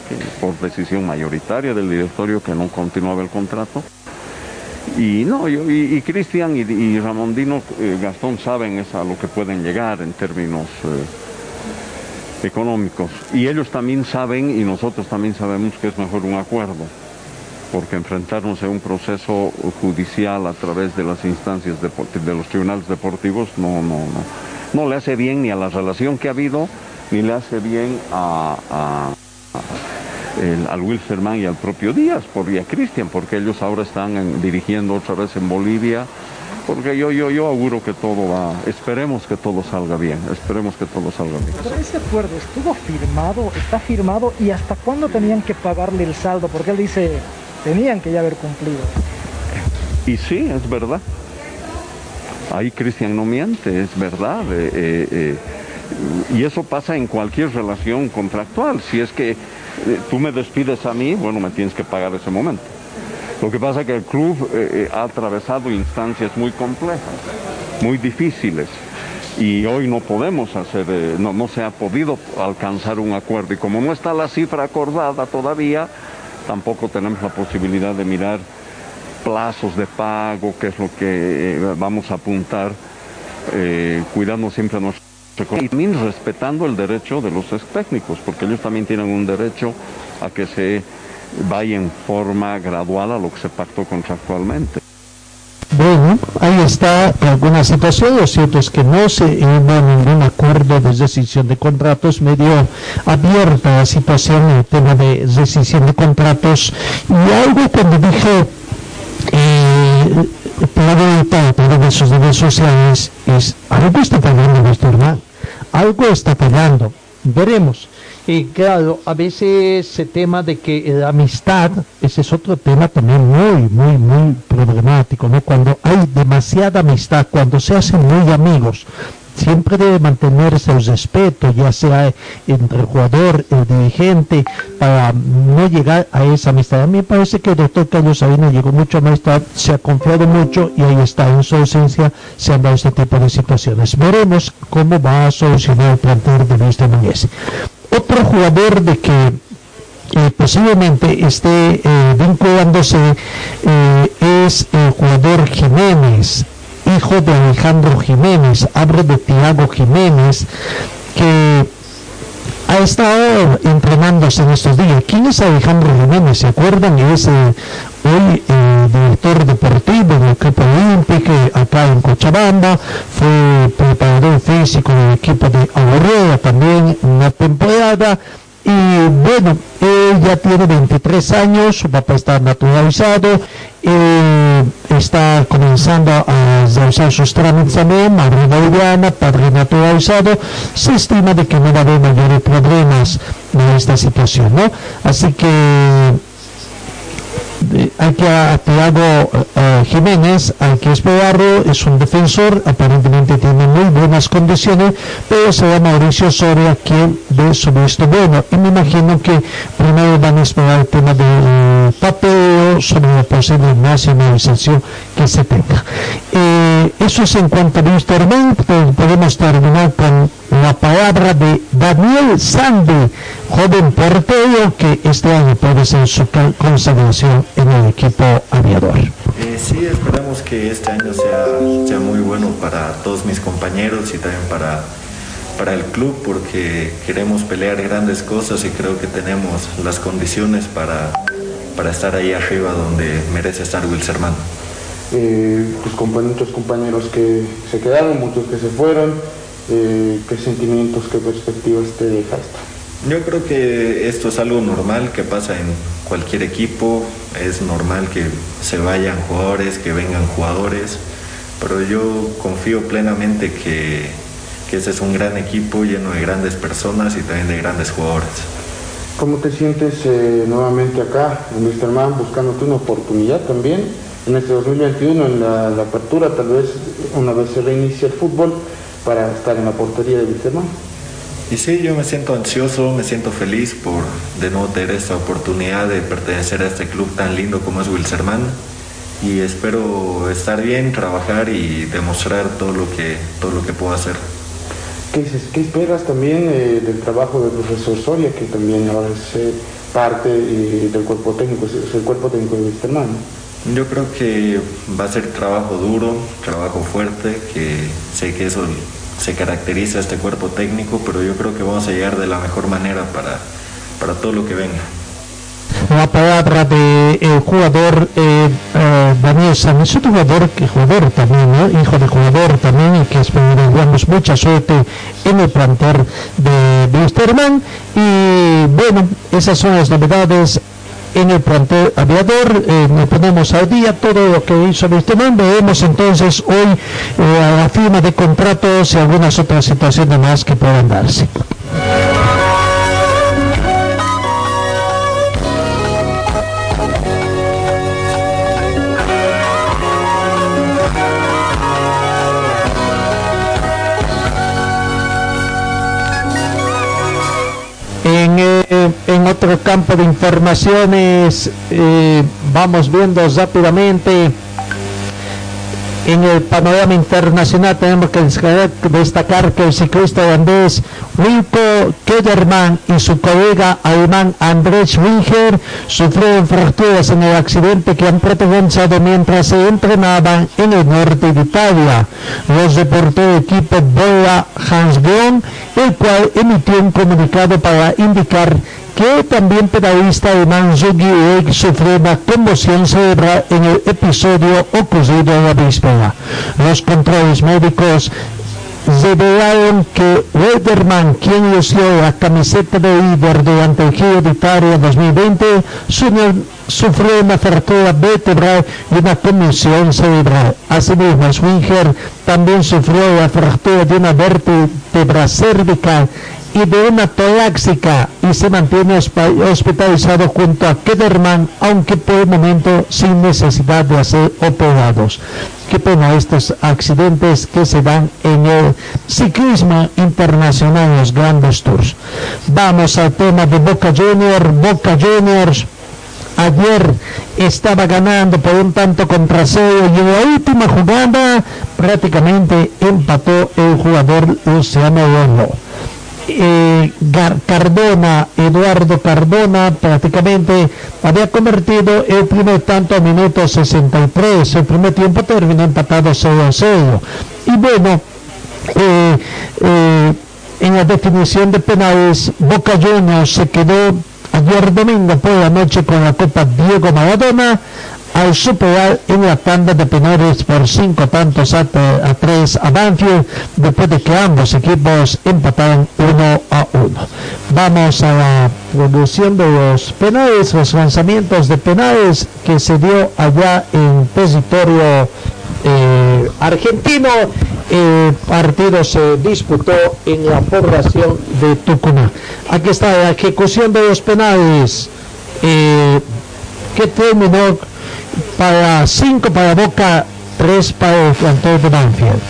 por decisión mayoritaria del directorio que no continuaba el contrato. Y no, y, y Cristian y, Ramondino eh, Gastón saben a lo que pueden llegar en términos eh, económicos. Y ellos también saben y nosotros también sabemos que es mejor un acuerdo, porque enfrentarnos a un proceso judicial a través de las instancias deport- de los tribunales deportivos no, no, no, no le hace bien ni a la relación que ha habido, ni le hace bien a, a- a- el- al Wilferman y al propio Díaz, por, y a Cristian, porque ellos ahora están en- dirigiendo otra vez en Bolivia, porque yo, yo, yo auguro que todo va, esperemos que todo salga bien, esperemos que todo salga bien. Pero ese acuerdo estuvo firmado, está firmado y hasta cuándo tenían que pagarle el saldo, porque él dice, tenían que ya haber cumplido. Y sí, es verdad. Ahí Cristian no miente, es verdad. eh, eh, eh, y eso pasa en cualquier relación contractual. Si es que tú me despides a mí, bueno, me tienes que pagar ese momento. Lo que pasa es que el club ha atravesado instancias muy complejas, muy difíciles. Y hoy no podemos hacer, no, no se ha podido alcanzar un acuerdo. Y como no está la cifra acordada todavía, tampoco tenemos la posibilidad de mirar plazos de pago, que es lo que eh, vamos a apuntar, eh, cuidando siempre a nuestro y también respetando el derecho de los técnicos, porque ellos también tienen un derecho a que se vaya en forma gradual a lo que se pactó contractualmente. Bueno, ahí está alguna situación. Lo cierto es que no se hubo ningún acuerdo de rescisión de contratos. Medio abierta la situación en el tema de rescisión de contratos. Y algo cuando dije, eh, a través de sus redes sociales, es algo está fallando nuestro hermano. Algo está fallando. Veremos. Y claro, a veces ese tema de que la amistad, ese es otro tema también muy, muy, muy problemático, ¿no? Cuando hay demasiada amistad, cuando se hacen muy amigos, siempre debe mantenerse el respeto, ya sea entre el jugador, el dirigente, para no llegar a esa amistad. A mí me parece que el doctor Carlos Sabino llegó mucho a amistad, se ha confiado mucho y ahí está, en su ausencia se han dado este tipo de situaciones. Veremos cómo va a solucionar el plantel de Luis de Núñez. Otro jugador de que eh, posiblemente esté eh, vinculándose eh, es el jugador Jiménez, hijo de Alejandro Jiménez, hablo de Tiago Jiménez, que ha estado entrenándose en estos días. ¿Quién es Alejandro Jiménez? ¿Se acuerdan? Es eh, hoy eh, director deportivo del equipo olímpico acá en Cochabamba, fue preparador físico del equipo de Aurora también una temporada. Y bueno, él ya tiene 23 años, su papá está naturalizado, eh, está comenzando a realizar sus trámites también, madre boliviana, padre naturalizado, se estima de que no va a haber mayores problemas en esta situación, ¿no? Así que hay que a Tiago eh, Jiménez, hay que esperarlo, es un defensor, aparentemente tiene muy buenas condiciones, pero será Mauricio Soria quien dé su visto bueno. Y me imagino que primero van a esperar el tema del papel sobre la posible nacionalización que se tenga. Eh, eso es en cuanto a Luis Herman, podemos terminar con la palabra de Daniel Sande, joven portero que este año puede ser su consagración en el equipo aviador. Eh, sí, esperamos que este año sea, sea muy bueno para todos mis compañeros y también para, para el club porque queremos pelear grandes cosas y creo que tenemos las condiciones para, para estar ahí arriba donde merece estar Wilserman. eh, tus compañeros, tus compañeros que se quedaron, muchos que se fueron, eh, qué sentimientos, qué perspectivas te deja esto. Yo creo que esto es algo normal que pasa en cualquier equipo, es normal que se vayan jugadores, que vengan jugadores, pero yo confío plenamente que, que ese es un gran equipo lleno de grandes personas y también de grandes jugadores. ¿Cómo te sientes eh, nuevamente acá en Wisterman buscándote una oportunidad también en este 2021 en la, apertura, tal vez una vez se reinicie el fútbol para estar en la portería de Wisterman? Y sí, yo me siento ansioso, me siento feliz por de nuevo tener esta oportunidad de pertenecer a este club tan lindo como es Wilserman y espero estar bien, trabajar y demostrar todo lo que, todo lo que puedo hacer. ¿Qué, qué esperas también eh, del trabajo del profesor Soria, que también ahora es eh, parte eh, del cuerpo técnico, es, el cuerpo técnico de? Yo creo que va a ser trabajo duro, trabajo fuerte, que sé que eso se caracteriza este cuerpo técnico, pero yo creo que vamos a llegar de la mejor manera para, para todo lo que venga. La palabra de el jugador eh, eh, Daniel San, es jugador que jugador también, ¿no? hijo de jugador también, y que esperamos mucha suerte en el plantel de Wisterman. Y bueno, esas son las novedades en el plantel aviador, eh, nos ponemos al día todo lo que hizo Wisterman, veremos entonces hoy eh, a la firma de contratos y algunas otras situaciones más que puedan darse. En otro campo de informaciones, eh, vamos viendo rápidamente en el panorama internacional tenemos que destacar que el ciclista holandés Wilco Kederman y su colega alemán Andrés Winger sufrieron fracturas en el accidente que han protagonizado mientras se entrenaban en el norte de Italia. Los reportó el equipo Bola Hans Groen, el cual emitió un comunicado para indicar que también pedalista alemán Zugi Ueg sufrió una conmoción cerebral en el episodio ocurrido en la víspera. Los controles médicos revelaron que Wederman, quien lució la camiseta de líder durante el Giro de Italia 2020, su- sufrió una fractura vertebral y una conmoción cerebral. Asimismo, Swinger también sufrió la fractura de una vértebra cervical y de una torácica y se mantiene hospitalizado junto a Kederman, aunque por el momento sin necesidad de ser operados. Qué pena estos accidentes que se dan en el ciclismo internacional, en los grandes tours. Vamos al tema de Boca Juniors. Boca Juniors ayer estaba ganando por un tanto contra cero y en la última jugada prácticamente empató el jugador Luciano Romo. Eh, Cardona, Eduardo Cardona prácticamente había convertido el primer tanto a minuto 63, el primer tiempo terminó empatado 0 a 0 y bueno eh, eh, en la definición de penales Boca Juniors se quedó ayer domingo por la noche con la Copa Diego Maradona al superar en la tanda de penales por cinco tantos a, tre- a tres a Banfield después de que ambos equipos empataron uno a uno. Vamos a la evolución de los penales, los lanzamientos de penales que se dio allá en territorio eh, argentino. El partido se disputó en la población de Tucumán. Aquí está la ejecución de los penales eh, que terminó para 5 para Boca, 3 para el plantel de Banfield.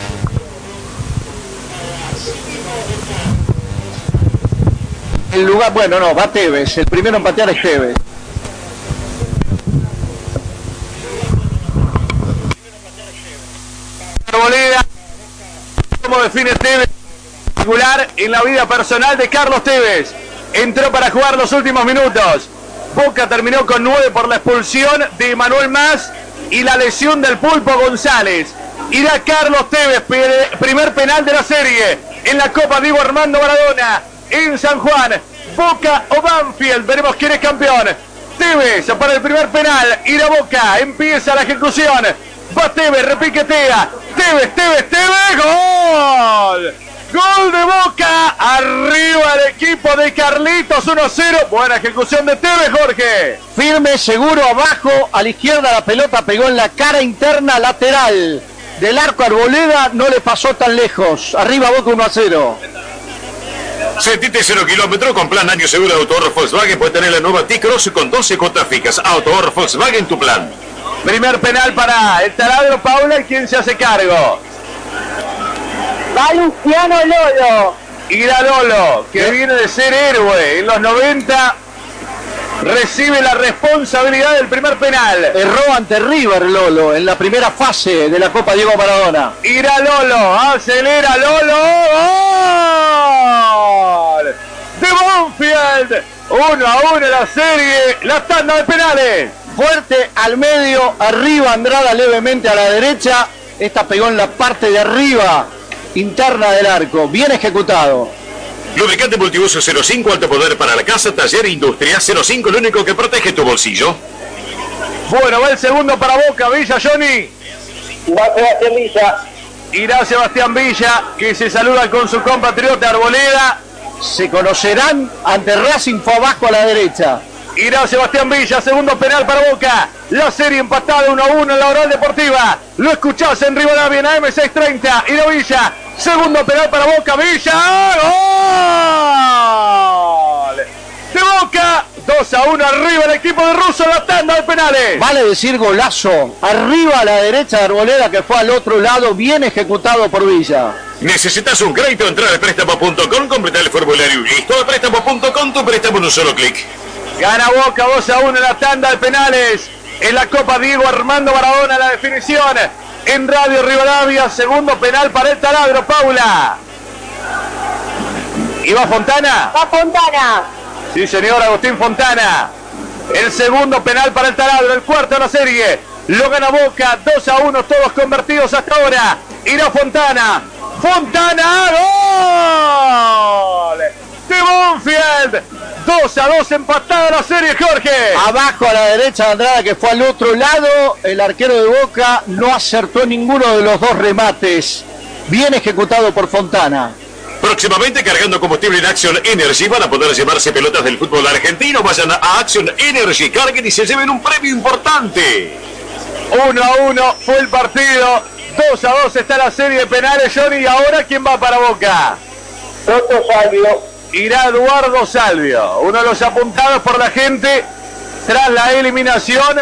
El lugar, bueno, no, va Tevez. El primero en patear es Tevez. Arboleda. ¿Cómo define Tevez? En la vida personal de Carlos Tevez. Entró para jugar los últimos minutos. Boca terminó con 9 por la expulsión de Manuel Más y la lesión del Pulpo González. Irá Carlos Tevez, primer penal de la serie en la Copa Diego Armando Maradona en San Juan. Boca o Banfield, veremos quién es campeón. Tevez para el primer penal, irá Boca, empieza la ejecución. Va Tevez, repiquetea. Tevez, Tevez, Tevez, gol. Gol de Boca, arriba el equipo de Carlitos 1-0. Buena ejecución de Tevez, Jorge. Firme, seguro, abajo, a la izquierda la pelota pegó en la cara interna lateral del arco Arboleda, no le pasó tan lejos. Arriba Boca 1 a 0. Sentite 0 kilómetros con plan año seguro de Autohorro Volkswagen. Puedes tener la nueva T-Cross con 12 cuotas fijas. Autohorro Volkswagen tu plan. Primer penal para el taladro Paula, ¿quién se hace cargo? Va Luciano Lolo. Irá Lolo, que viene de ser héroe en los 90, recibe la responsabilidad del primer penal. Erró ante River Lolo en la primera fase de la Copa Diego Maradona. Irá Lolo, acelera Lolo, gol de Bonfield. Uno a uno la serie, la tanda de penales. fuerte al medio, arriba Andrada levemente a la derecha. Esta pegó en la parte de arriba interna del arco. Bien ejecutado. Lubricante multiuso 05, alto poder para la casa, taller e industria 05, el único que protege tu bolsillo. Bueno, va el segundo para Boca, Villa, Johnny. Va Sebastián Villa. Irá Sebastián Villa, que se saluda con su compatriota Arboleda. Se conocerán ante Racing fue abajo a la derecha. Irá Sebastián Villa, segundo penal para Boca. La serie empatada 1 a 1 en la Oral Deportiva. Lo escuchás en Rivadavia en AM630. Irá Villa, segundo penal para Boca. Villa, gol. De Boca, 2 a 1 arriba el equipo de Russo en la tanda de penales. Vale decir golazo. Arriba a la derecha de Arboleda que fue al otro lado, bien ejecutado por Villa. ¿Necesitas un crédito? Entra a préstamo.com, completa el formulario y listo. A préstamo.com, tu préstamo en un solo clic. Gana Boca 2 a 1 en la tanda de penales. En la Copa Diego Armando Maradona la definición. En Radio Rivadavia, segundo penal para el taladro, Paula. ¿Y va Fontana? Va Fontana. Sí, señor, Agustín Fontana. El segundo penal para el taladro, el cuarto de la serie. Lo gana Boca, 2 a 1, todos convertidos hasta ahora. Irá Fontana. Fontana, gol. De Bonfield. 2 a 2 empatada la serie, Jorge. Abajo a la derecha de Andrada que fue al otro lado. El arquero de Boca no acertó ninguno de los dos remates. Bien ejecutado por Fontana. Próximamente cargando combustible en Action Energy van a poder llevarse pelotas del fútbol argentino. Vayan a Action Energy, carguen y se lleven un premio importante. 1 a 1 fue el partido. 2 a 2 está la serie de penales, Johnny. ¿Y ahora quién va para Boca? Toto Salvio. Irá Eduardo Salvio, uno de los apuntados por la gente tras la eliminación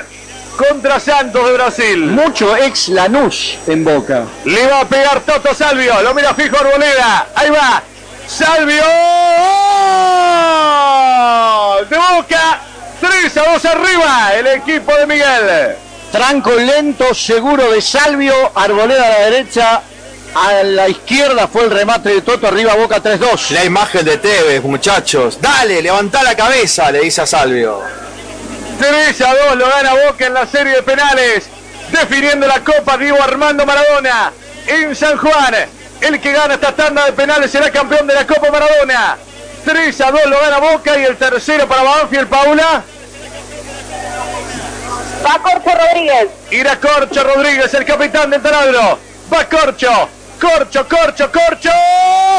contra Santos de Brasil. Mucho ex Lanús en Boca. Le va a pegar Toto Salvio, lo mira fijo Arboleda. Ahí va. Salvio. De Boca. 3 a 2 arriba el equipo de Miguel. Tranco lento, seguro de Salvio. Arboleda a la derecha. A la izquierda fue el remate de Toto, arriba Boca 3-2. La imagen de Tevez, muchachos. Dale, levantá la cabeza, le dice a Salvio. 3 a 2 lo gana Boca en la serie de penales. Definiendo la Copa Diego Armando Maradona en San Juan. El que gana esta tanda de penales será campeón de la Copa Maradona. 3 a 2 lo gana Boca y el tercero para Banfield, Paula. Va Corcho Rodríguez. Irá Corcho Rodríguez, el capitán del taladro. Va Corcho. Corcho, Corcho, Corcho.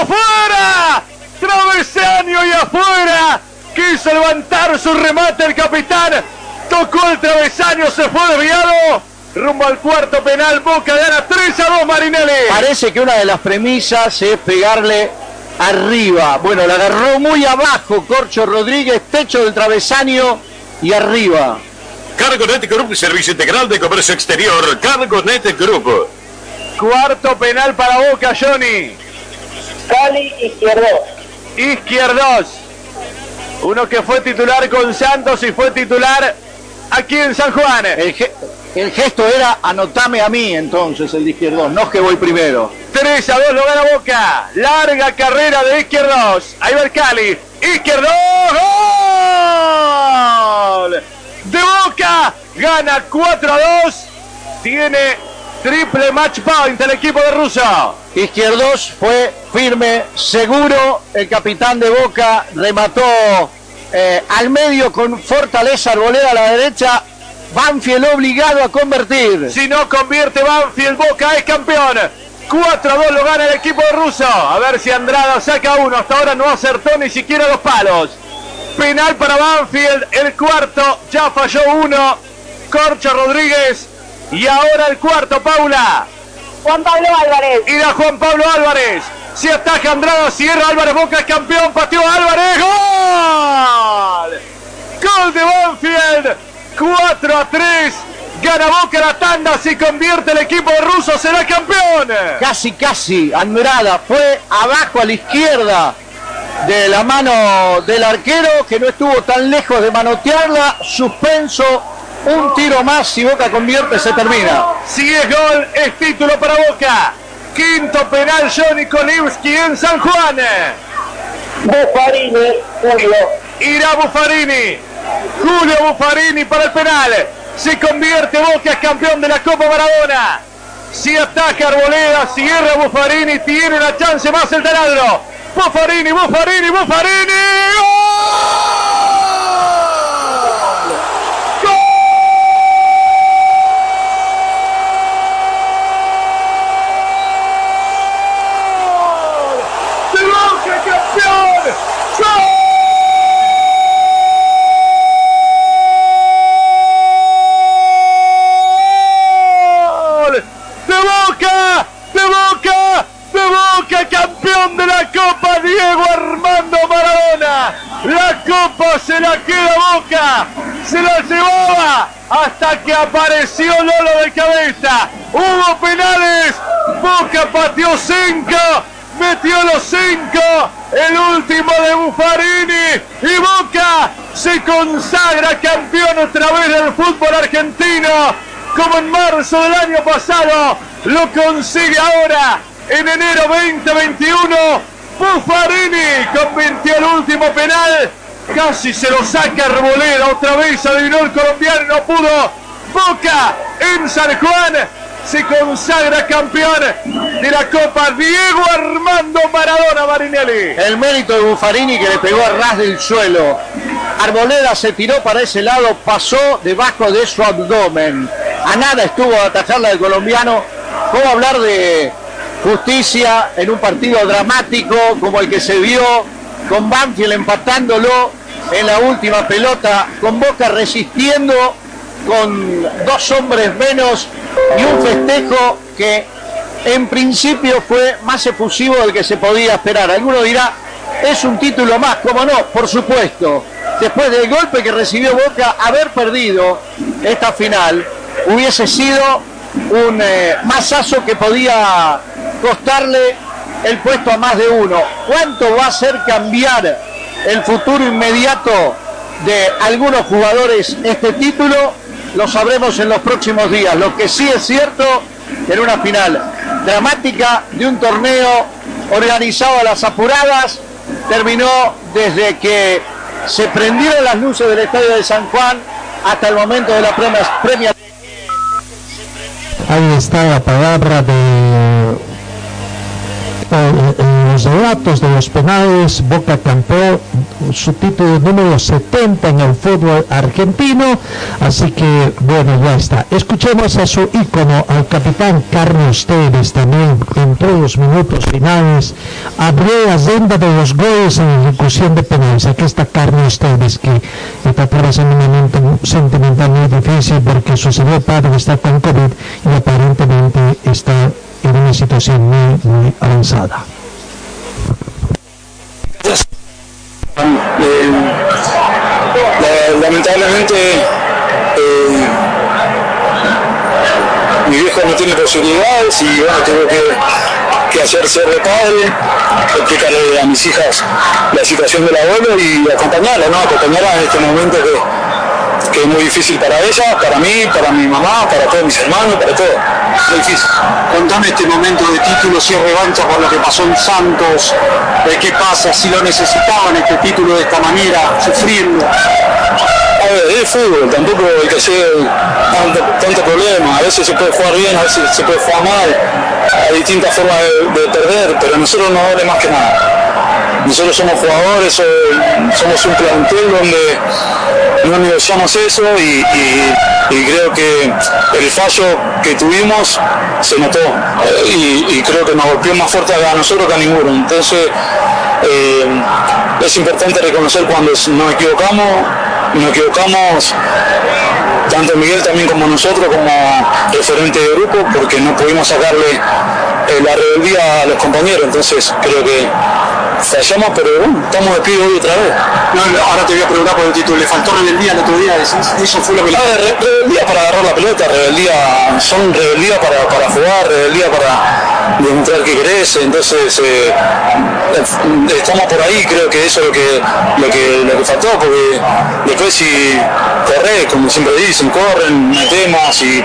¡Fuera! Travesaño y afuera. Quiso levantar su remate el capitán. Tocó el travesaño, se fue desviado. Rumbo al cuarto penal, Boca gana 3 a 2 Marinelli. Parece que una de las premisas es pegarle arriba. Bueno, la agarró muy abajo Corcho Rodríguez, techo del travesaño y arriba. Cargonet Group, servicio integral de comercio exterior. Cargonet Group. Cuarto penal para Boca, Johnny. Cali Izquierdos. Izquierdos. Uno que fue titular con Santos y fue titular aquí en San Juan. El, ge- el gesto era anotame a mí entonces, el de Izquierdos, no es que voy primero. 3 a 2 lo gana Boca. Larga carrera de Izquierdos. Ahí va el Cali. Izquierdos. ¡Gol! De Boca. Gana 4 a 2. Tiene triple match point el equipo de Russo. Izquierdos fue firme, seguro. El capitán de Boca remató eh, al medio con fortaleza Arboleda a la derecha. Banfield obligado a convertir. Si no convierte Banfield, Boca es campeón. 4 a 2 lo gana el equipo de Russo. A ver si Andrada saca uno. Hasta ahora no acertó ni siquiera los palos. Penal para Banfield. El cuarto ya falló uno. Corcho Rodríguez. Y ahora el cuarto, Paula. Juan Pablo Álvarez. Irá Juan Pablo Álvarez. Si ataca Andrada, cierra Álvarez Boca es campeón. Pateó Álvarez. ¡Gol! Gol de Banfield. 4 a 3. Gana Boca la tanda. Si convierte el equipo de Russo, será campeón. Casi, casi. Andrada fue abajo a la izquierda de la mano del arquero que no estuvo tan lejos de manotearla. Suspenso. Un tiro más. Si Boca convierte, se termina. Si es gol, es título para Boca. Quinto penal, Johnny Kolivski en San Juan. Buffarini, Julio. Irá Buffarini. Julio Buffarini para el penal. Se convierte Boca, campeón de la Copa Maradona. Si ataca Arboleda, si erra Buffarini, tiene una chance más el taladro. Buffarini, Buffarini, Buffarini. ¡Gol! ¡De Boca, campeón! ¡Gol! ¡De Boca! ¡De Boca! ¡De Boca! ¡Campeón de la Copa Diego Armando Maradona! Se la queda Boca. Se la llevaba hasta que apareció Lolo de cabeza. Hubo penales. Boca pateó cinco. Metió los cinco. El último de Buffarini. Y Boca se consagra campeón otra vez del fútbol argentino como en marzo del año pasado, lo consigue ahora en enero 2021. Buffarini convirtió el último penal, casi se lo saca Arboleda, otra vez adivinó el colombiano, no pudo. Boca en San Juan se consagra campeón de la Copa Diego Armando Maradona Marinelli. El mérito de Buffarini que le pegó a ras del suelo. Arboleda se tiró para ese lado, pasó debajo de su abdomen. A nada estuvo a atajarla del colombiano. ¿Cómo hablar de justicia en un partido dramático como el que se vio con Banfield empatándolo en la última pelota, con Boca resistiendo con dos hombres menos y un festejo que en principio fue más efusivo del que se podía esperar. Alguno dirá, es un título más, como no, por supuesto. Después del golpe que recibió Boca, haber perdido esta final hubiese sido un eh, masazo que podía costarle el puesto a más de uno. ¿Cuánto va a hacer cambiar el futuro inmediato de algunos jugadores este título? Lo sabremos en los próximos días. Lo que sí es cierto, en una final dramática de un torneo organizado a las apuradas, terminó desde que se prendieron las luces del estadio de San Juan hasta el momento de la premia. Ahí está la palabra de eh, eh, relatos de los penales, Boca campeón, su título número 70 en el fútbol argentino, así que bueno, ya está. Escuchemos a su ícono, al capitán Carlos Tevez, también entró en los minutos finales, abrió la senda de los goles en ejecución de penales. Aquí está Carlos Tevez, que está atravesando un momento sentimental muy difícil porque su señor padre está con COVID y aparentemente está en una situación muy, muy avanzada. Eh, la- lamentablemente eh, mi viejo no tiene posibilidades y bueno, tengo que, que hacer ser de padre, explicarle a mis hijas la situación del abuelo y acompañarla, ¿no? Acompañarla en este momento que, que es muy difícil para ella, para mí, para mi mamá, para todos mis hermanos, para todo. Muy difícil. Contame este momento de título, si es revancha por lo que pasó en Santos, de qué pasa, si lo necesitaban este título de esta manera, sufriendo. Ver, es fútbol, tampoco hay que hacer tanto, problema. A veces se puede jugar bien, a veces se puede jugar mal. Hay distintas formas de, de perder, pero nosotros nos duele más que nada. Nosotros somos jugadores, somos un plantel donde no negociamos eso y, creo que el fallo que tuvimos se notó y, y creo que nos golpeó más fuerte a nosotros que a ninguno. Entonces eh, es importante reconocer cuando nos equivocamos, nos equivocamos tanto Miguel también como nosotros como referente de grupo porque no pudimos sacarle eh, la rebeldía a los compañeros. Entonces creo que fallamos pero bueno, estamos de pie hoy otra vez No, ahora te voy a preguntar por el título, ¿le faltó rebeldía el otro día? Eso fue lo que le A ver, re- rebeldía para agarrar la pelota, rebeldía, son rebeldía para, para jugar, rebeldía para demostrar que querés, entonces eh, eh, estamos por ahí, creo que eso es lo que, lo que, lo que faltó, porque después si corres, como siempre dicen, corren, metemos, y,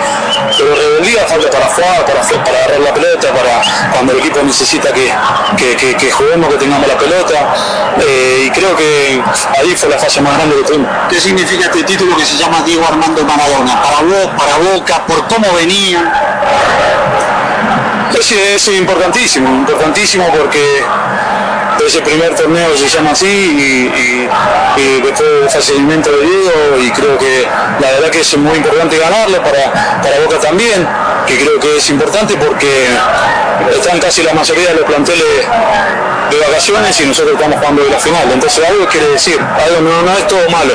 pero rebeldía falta para jugar, para, para agarrar la pelota, para cuando el equipo necesita que, que, que- que juguemos, que tengamos la pelota, eh, y creo que ahí fue la fase más grande que tuvimos. ¿Qué significa este título que se llama Diego Armando Maradona? Para vos, para Boca, por cómo venían. Es, es importantísimo, importantísimo porque ese primer torneo se llama así y, y, y después fallecimiento de Diego y creo que la verdad que es muy importante ganarlo para, para Boca también, que creo que es importante porque están casi la mayoría de los planteles de vacaciones y nosotros estamos jugando de la final. Entonces algo quiere decir, algo no, no es todo malo,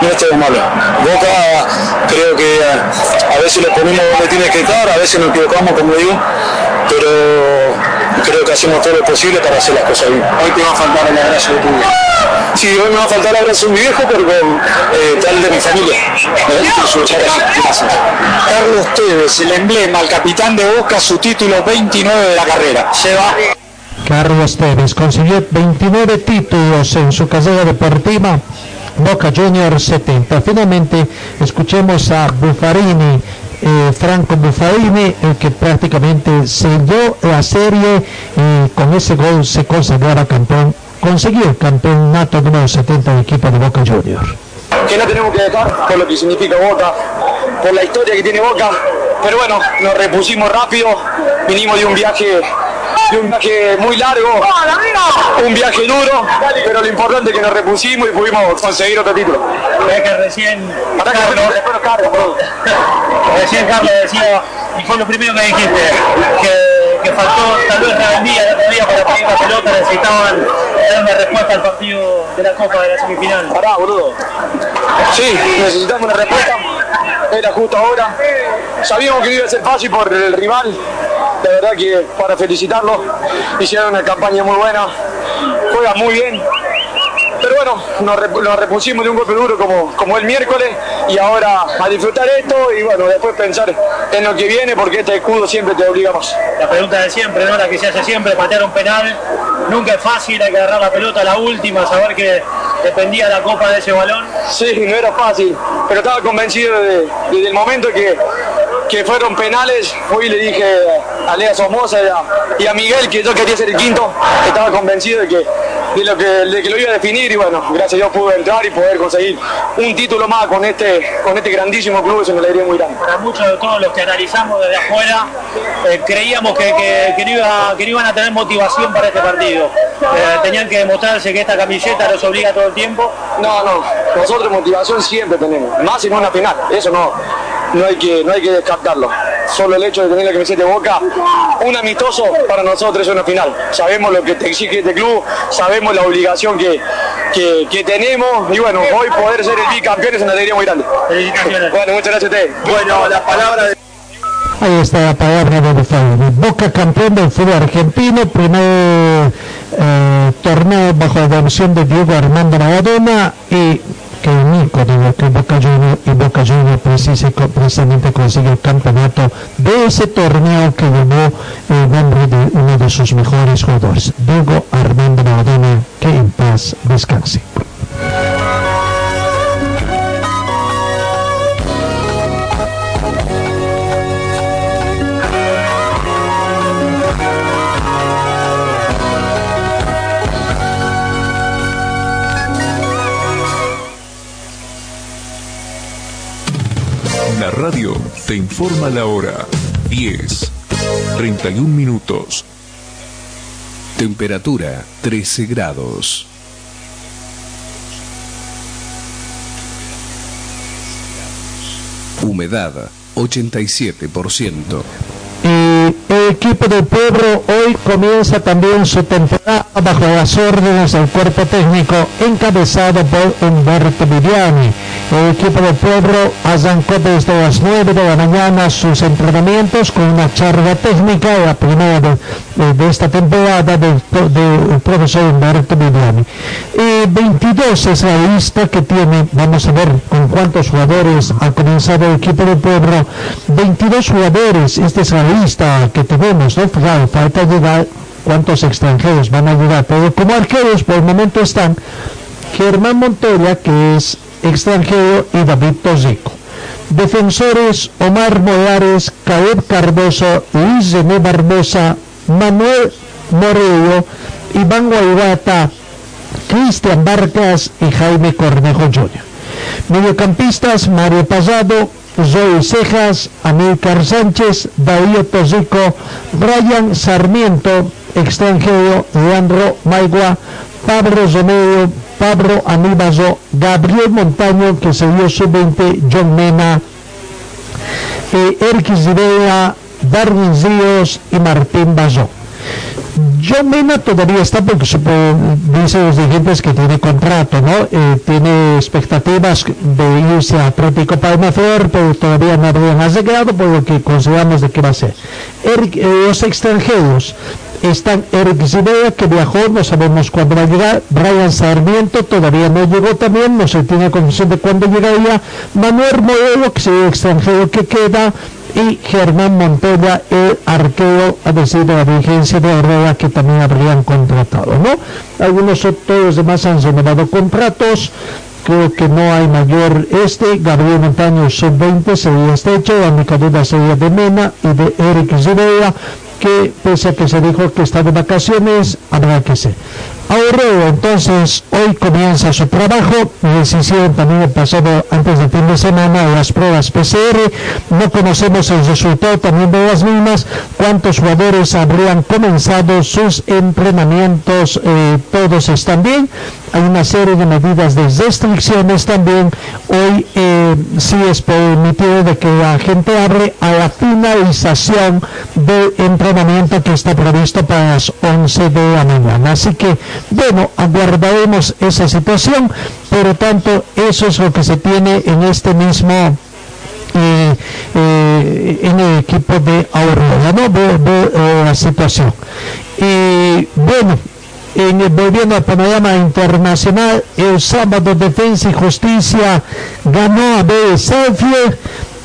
no es todo malo. Boca creo que a, a veces lo ponemos donde tiene que estar, a veces nos equivocamos como digo, pero creo que hacemos todo lo posible para hacer las cosas bien. Hoy te va a faltar el abrazo de tu viejo. Sí, hoy me va a faltar el abrazo de mi viejo, pero con eh, tal de mi familia. Gracias. Carlos Tevez, el emblema, el capitán de Boca, su título 29 de la carrera. Se va. Carlos Tevez consiguió 29 títulos en su carrera deportiva. Boca Juniors 70. Finalmente escuchemos a Buffarini, eh, Franco Buffarini, el que prácticamente selló la serie y con ese gol se consagraba campeón, consiguió el campeonato número 70 del equipo de Boca Juniors. que no tenemos que dejar por lo que significa Boca, por la historia que tiene Boca. Pero bueno, nos repusimos rápido, vinimos de un viaje de un viaje muy largo, un viaje duro, pero lo importante es que nos repusimos y pudimos conseguir otro título. Es que recién Carlos, recién Carlos decía, y fue lo primero que dijiste, que, que faltó tal vez rebeldía el otro día para pedir la pelota, necesitaban dar una respuesta al partido de la Copa de la semifinal. Pará, boludo. Sí, necesitamos una respuesta. Era justo ahora. Sabíamos que no iba a ser fácil por el rival. La verdad que para felicitarlo, hicieron una campaña muy buena. Juega muy bien. Pero bueno, nos repusimos de un golpe duro como, como el miércoles y ahora a disfrutar esto y bueno, después pensar en lo que viene porque este escudo siempre te obliga más. La pregunta de siempre, ¿no? La que se hace siempre, patear un penal. Nunca es fácil, hay que agarrar la pelota a la última, saber que dependía la copa de ese balón. Sí, no era fácil, pero estaba convencido de- desde el momento que, que fueron penales. Fui y le dije a Lea Somoza y a, y a Miguel que yo quería ser el quinto. Estaba convencido de que, de lo que, de que lo iba a definir y bueno, gracias a Dios pude entrar y poder conseguir un título más con este, con este grandísimo club. Es una alegría muy grande. Para muchos de todos los que analizamos desde afuera, eh, creíamos que, que- que no iba- que no iban a tener motivación para este partido. Eh, tenían que demostrarse que esta camiseta los obliga todo el tiempo. No, no, nosotros motivación siempre tenemos, más en una final, eso no, no, hay, que, no hay que descartarlo. Solo el hecho de tener la camiseta de boca, un amistoso para nosotros es una final. Sabemos lo que te exige este club, sabemos la obligación que, que, que tenemos y bueno, hoy poder ser el bicampeón es una alegría muy grande. Bueno, muchas gracias a ustedes. Bueno, la palabra de... Ahí está la palabra de Buffarini. Boca campeón del fútbol argentino, primer eh, torneo bajo la dirección de Diego Armando Maradona y que un ícono de que Boca Juniors y Boca Juniors precisamente consiguió el campeonato de ese torneo que llevó el nombre de uno de sus mejores jugadores, Diego Armando Maradona, que en paz descanse. Radio te informa la hora. 10, 31 minutos. Temperatura 13 grados. Humedad 87%. Equipo del pueblo hoy comienza también su temporada bajo las órdenes del cuerpo técnico encabezado por Humberto Viviani. El equipo del pueblo arrancó desde las 9 de la mañana sus entrenamientos con una charla técnica, la primera de, de- esta temporada del, profesor Humberto Viviani. Y 22 es la lista que tiene, vamos a ver con cuántos jugadores ha comenzado el equipo del pueblo. 22 jugadores, esta es la lista que tenemos, ¿no? Claro, falta llegar cuántos extranjeros van a llegar, pero como arqueros por el momento están Germán Montoya, que es extranjero, y David Tosico. Defensores Omar Molares, Caleb Cardoso, Luis René Barbosa, Manuel Morello, Iván Guaivata, Cristian Barcas y Jaime Cornejo Jr. Mediocampistas Mario Pasado, Zoe Cejas, Amílcar Sánchez, Darío Tosico, Brian Sarmiento, extranjero, Leandro Maigua, Pablo Romero, Pablo Aníbazo, Gabriel Montaño, que se dio sub-20, John Mena, eh, Erquis Rivera, Darwin Ríos y Martín Bazo. John Mena todavía está porque dice los dirigentes que tiene contrato, ¿no? Eh, tiene expectativas de irse a Atlético Palma pero todavía no habrían llegado por lo que consideramos de qué va a ser. Eh, los extranjeros están Eric Zidea, que viajó, no sabemos cuándo va a llegar, Brian Sarmiento todavía no llegó también, no se tiene condición de cuándo llegaría, Manuel Modelo, que es el extranjero que queda, y Germán Montella, el arquero, a decir de la dirigencia de Herrera, que también habrían contratado, ¿no? Algunos otros demás han renovado contratos, creo que no hay mayor este, Gabriel Montaño sub-20 sería este hecho, la única sería de Mena y de Eric Zidea, que pese a que se dijo que está de vacaciones, habrá que ser. Ahorreo, entonces, hoy comienza su trabajo, les hicieron también el pasado, antes del fin de semana, las pruebas PCR, no conocemos el resultado también de las mismas, cuántos jugadores habrían comenzado sus entrenamientos, eh, todos están bien, hay una serie de medidas de restricciones también, hoy eh, sí es permitido de que la gente abre a la finalización del entrenamiento que está previsto para las 11 de la mañana, así que bueno, aguardaremos esa situación, por lo tanto, eso es lo que se tiene en este mismo eh, eh, en el equipo de Aurora, ¿no? De, eh, la situación. Y bueno, en, volviendo al panorama internacional, el sábado Defensa y Justicia ganó a BS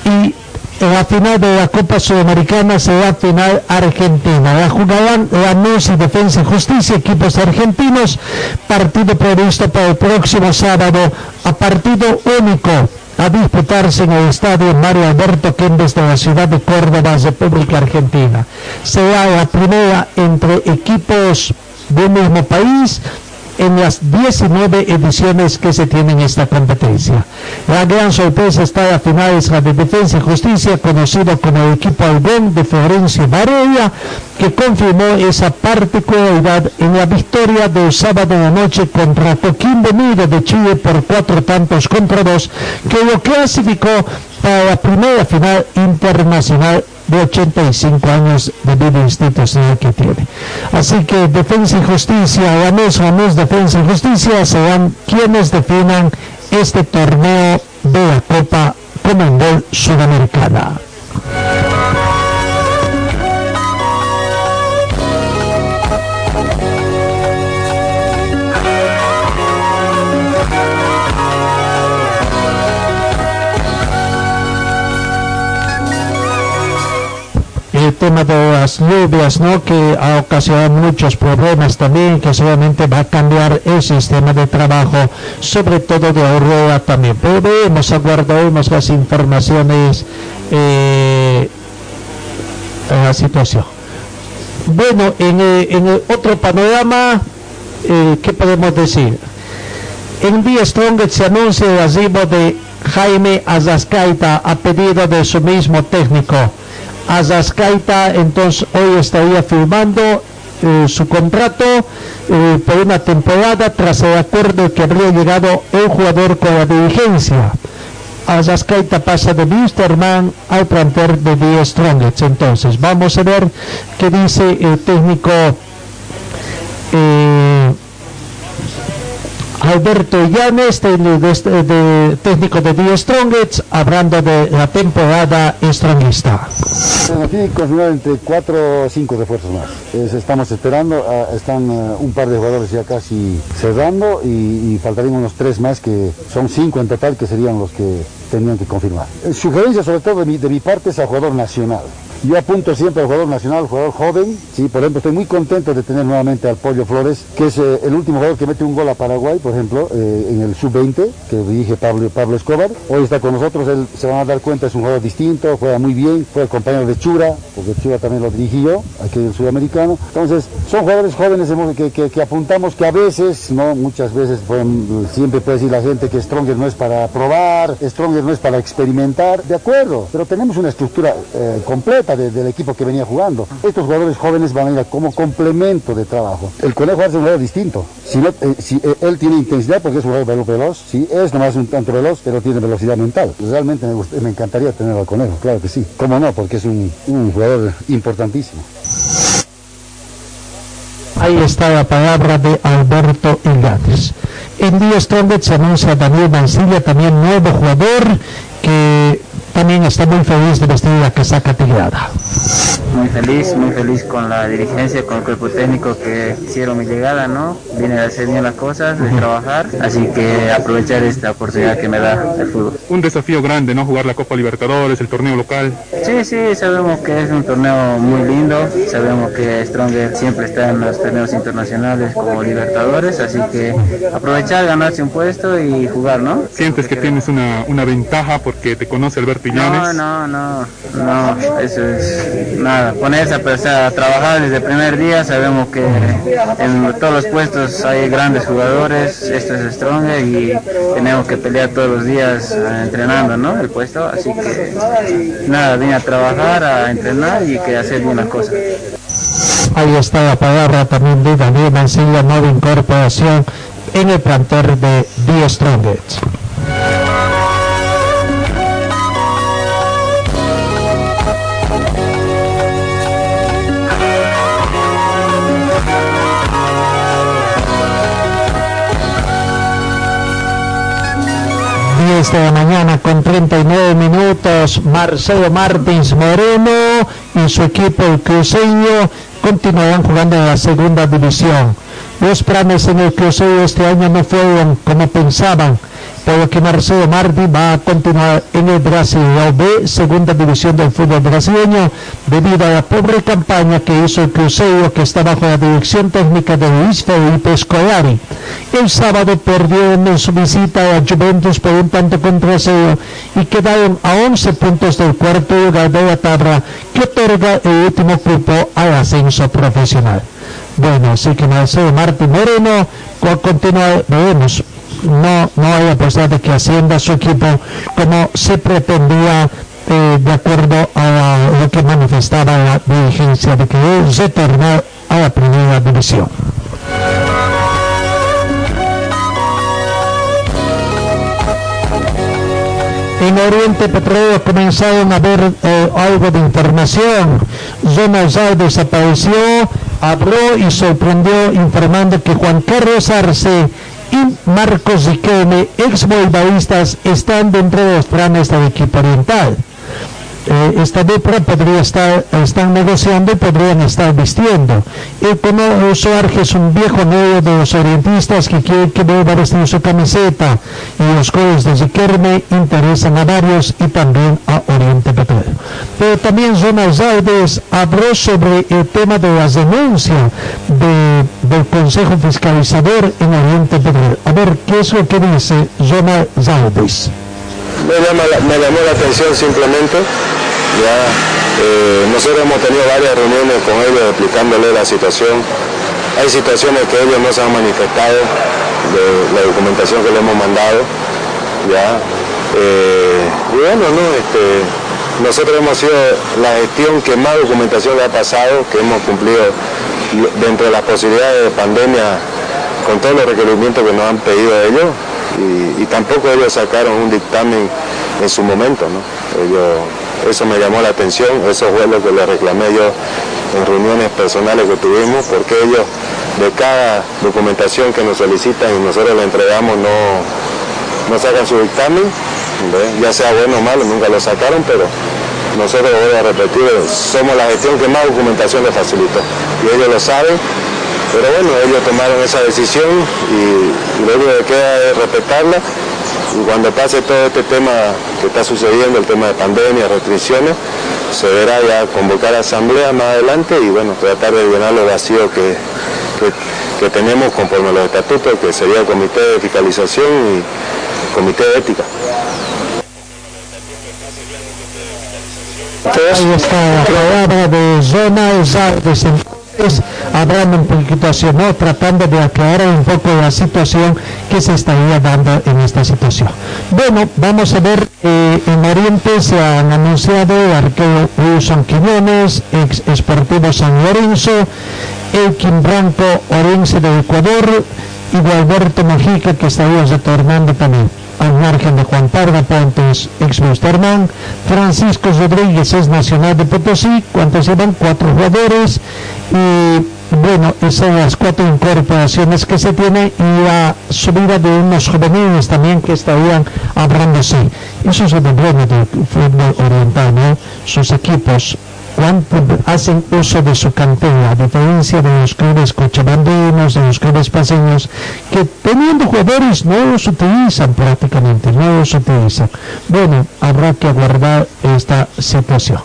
y la final de la Copa Sudamericana será final argentina. La jugarán Lanús y Defensa y Justicia, equipos argentinos, partido previsto para el próximo sábado a partido único a disputarse en el estadio Mario Alberto Kempes de la ciudad de Córdoba, República Argentina. Será la primera entre equipos del mismo país en las 19 ediciones que se tienen en esta competencia. La gran sorpresa está a finales la de Defensa y Justicia, conocido como el equipo Albén de Florencio Varela, que confirmó esa particularidad en la victoria del sábado de la noche contra Coquimbo Unido de Chile por cuatro tantos contra dos, que lo clasificó para la primera final internacional de 85 años de vida institucional que tiene. Así que Defensa y Justicia, Ganés, Ganés, Defensa y Justicia serán quienes definan este torneo de la Copa Commonwealth Sudamericana. El tema de las lluvias, ¿no? que ha ocasionado muchos problemas también, que seguramente va a cambiar el sistema de trabajo, sobre todo de Aurora también. Pero vemos, aguardaremos las informaciones eh, en la situación. Bueno, en el, otro panorama, eh, ¿qué podemos decir? En día Strong se anuncia el arribo de Jaime Azascaita a pedido de su mismo técnico. Azascaita entonces hoy estaría firmando eh, su contrato eh, por una temporada tras el acuerdo que habría llegado el jugador con la dirigencia. Azascaita pasa de Wisterman al planter de Die Strongets. Entonces, vamos a ver qué dice el técnico eh, Alberto Llanes, técnico de Die Strongets, hablando de la temporada strongista. Aquí confirmar entre 4 o 5 refuerzos más. estamos esperando, ah, están ah, un par de jugadores ya casi cerrando y, faltarían unos 3 más que son 5 en total que serían los que tenían que confirmar. Eh, sugerencia sobre todo de mi, de mi parte es a jugador nacional. Yo apunto siempre al jugador nacional, al jugador joven. Sí, por ejemplo, estoy muy contento de tener nuevamente al Pollo Flores, que es eh, el último jugador que mete un gol a Paraguay, por ejemplo, eh, en el sub-20, que dirige Pablo, Pablo Escobar. Hoy está con nosotros, él se van a dar cuenta, es un jugador distinto, juega muy bien, fue el compañero de Chura, porque Chura también lo dirigí yo, aquí en el sudamericano. Entonces, son jugadores jóvenes que, que, apuntamos que a veces, no muchas veces, siempre puede decir la gente que Stronger no es para probar, Stronger no es para experimentar, de acuerdo, pero tenemos una estructura eh, completa de, del equipo que venía jugando. Estos jugadores jóvenes van a ir como complemento de trabajo. El Conejo hace un jugador distinto. Si, no, eh, si eh, él tiene intensidad porque es un jugador veloz, sí, es nomás un tanto veloz, pero tiene velocidad mental. Realmente me, encantaría tener al Conejo, claro que sí. ¿Cómo no? Porque es un, jugador importantísimo. Ahí está la palabra de Alberto Illanes. En Día Strongest se anuncia Daniel Mancilla, también nuevo jugador, que también está muy feliz de vestir la casaca tigrada. Muy feliz, muy feliz con la dirigencia, con el cuerpo técnico que hicieron mi llegada, ¿no? Vine a hacer bien las cosas, de trabajar, así que aprovechar esta oportunidad que me da el fútbol. Un desafío grande, ¿no? Jugar la Copa Libertadores, el torneo local. Sí, sí, sabemos que es un torneo muy lindo, sabemos que Stronger siempre está en los torneos internacionales como Libertadores, así que aprovechar, ganarse un puesto y jugar, ¿no? ¿Sientes que tienes una, una ventaja porque te conoce Alberto No, no, no, no, eso es nada. Ponerse a, pues, a trabajar desde el primer día, sabemos que en todos los puestos hay grandes jugadores, esto es Stronger y tenemos que pelear todos los días eh, entrenando, ¿no? El puesto, así que nada, vine a trabajar, a entrenar y que hacer bien las cosas. Ahí está la palabra también de Daniel Mancilla, nueva incorporación en el plantel de The Strongest. Diez de la mañana con 39 minutos, Marcelo Martins Moreno y su equipo el cruceño continuarán jugando en la segunda división. Los planes en el cruceño este año no fueron como pensaban, por lo que Marcelo Martins va a continuar en el Brasileirão B, segunda división del fútbol brasileño, debido a la pobre campaña que hizo el Cruzeiro, que está bajo la dirección técnica de Luis Felipe Scolari. El sábado perdieron en su visita a Juventus por un tanto contra cero y quedaron a 11 puntos del cuarto lugar de la tabla que otorga el último cupo al ascenso profesional. Bueno, así que Marcelo Martín Moreno a continuar, veremos, no, no hay la posibilidad de que ascienda su equipo como se pretendía eh, de acuerdo a lo que manifestaba la dirigencia de que es retornar a la primera división. En Oriente Petróleo comenzaron a ver eh, algo de información. Zal desapareció, habló y sorprendió informando que Juan Carlos Arce y Marcos Riquelme, ex están dentro de los planes del equipo oriental. Eh, esta dupla podría estar, están negociando y podrían estar vistiendo. El Conoso Arge es un viejo novio de los orientistas que quiere que vuelva vestir su camiseta y los goles de Riquelme interesan a varios y también a Oriente Petróleo. Pero también Jonas Alves habló sobre el tema de las denuncias de- del Consejo Fiscalizador en Oriente Petróleo. A ver, ¿qué es lo que dice Jonas Alves? Me, llama la- me llamó la atención simplemente. Ya, eh, nosotros hemos tenido varias reuniones con ellos explicándole la situación. Hay situaciones que ellos no se han manifestado de la documentación que le hemos mandado. Ya, eh, y bueno, no, este, nosotros hemos sido la gestión que más documentación le ha pasado, que hemos cumplido dentro de las posibilidades de pandemia con todos los requerimientos que nos han pedido ellos y, tampoco ellos sacaron un dictamen en su momento, ¿no? Ellos, eso me llamó la atención, eso fue lo que le reclamé yo en reuniones personales que tuvimos, porque ellos de cada documentación que nos solicitan y nosotros le entregamos no, no sacan su dictamen, ¿ve? ya sea bueno o malo, nunca lo sacaron, pero nosotros, voy a repetir, somos la gestión que más documentación les facilitó y ellos lo saben pero bueno, ellos tomaron esa decisión y lo único que queda es respetarla y cuando pase todo este tema que está sucediendo, el tema de pandemia, restricciones, se verá ya convocar asamblea más adelante y bueno, tratar de llenar los vacíos que, que, tenemos conforme a los estatutos, que sería el comité de fiscalización y comité de ética. Ahí está la palabra de Zona hablando un poquito ¿no? tratando de aclarar un poco la situación que se estaría dando en esta situación. Bueno, vamos a ver, eh, en Oriente se han anunciado el arquero Wilson Quiñones, ex Esportivo San Lorenzo, Elkin Branco, Orense de Ecuador, y de Alberto Mojica, que estaría retornando también al margen de Juan Parda Pontes, ex Busterman, Francisco Rodríguez es nacional de Potosí, cuántos eran cuatro jugadores y bueno, esas son las cuatro incorporaciones que se tiene y la subida de unos juveniles también que estarían hablándose. Eso es lo bueno del fútbol oriental, ¿no? Sus equipos hacen uso de su cantera, a diferencia de los clubes cochabandinos, de los clubes paseños, que teniendo jugadores no los utilizan prácticamente, no los utilizan. Bueno, habrá que aguardar esta situación.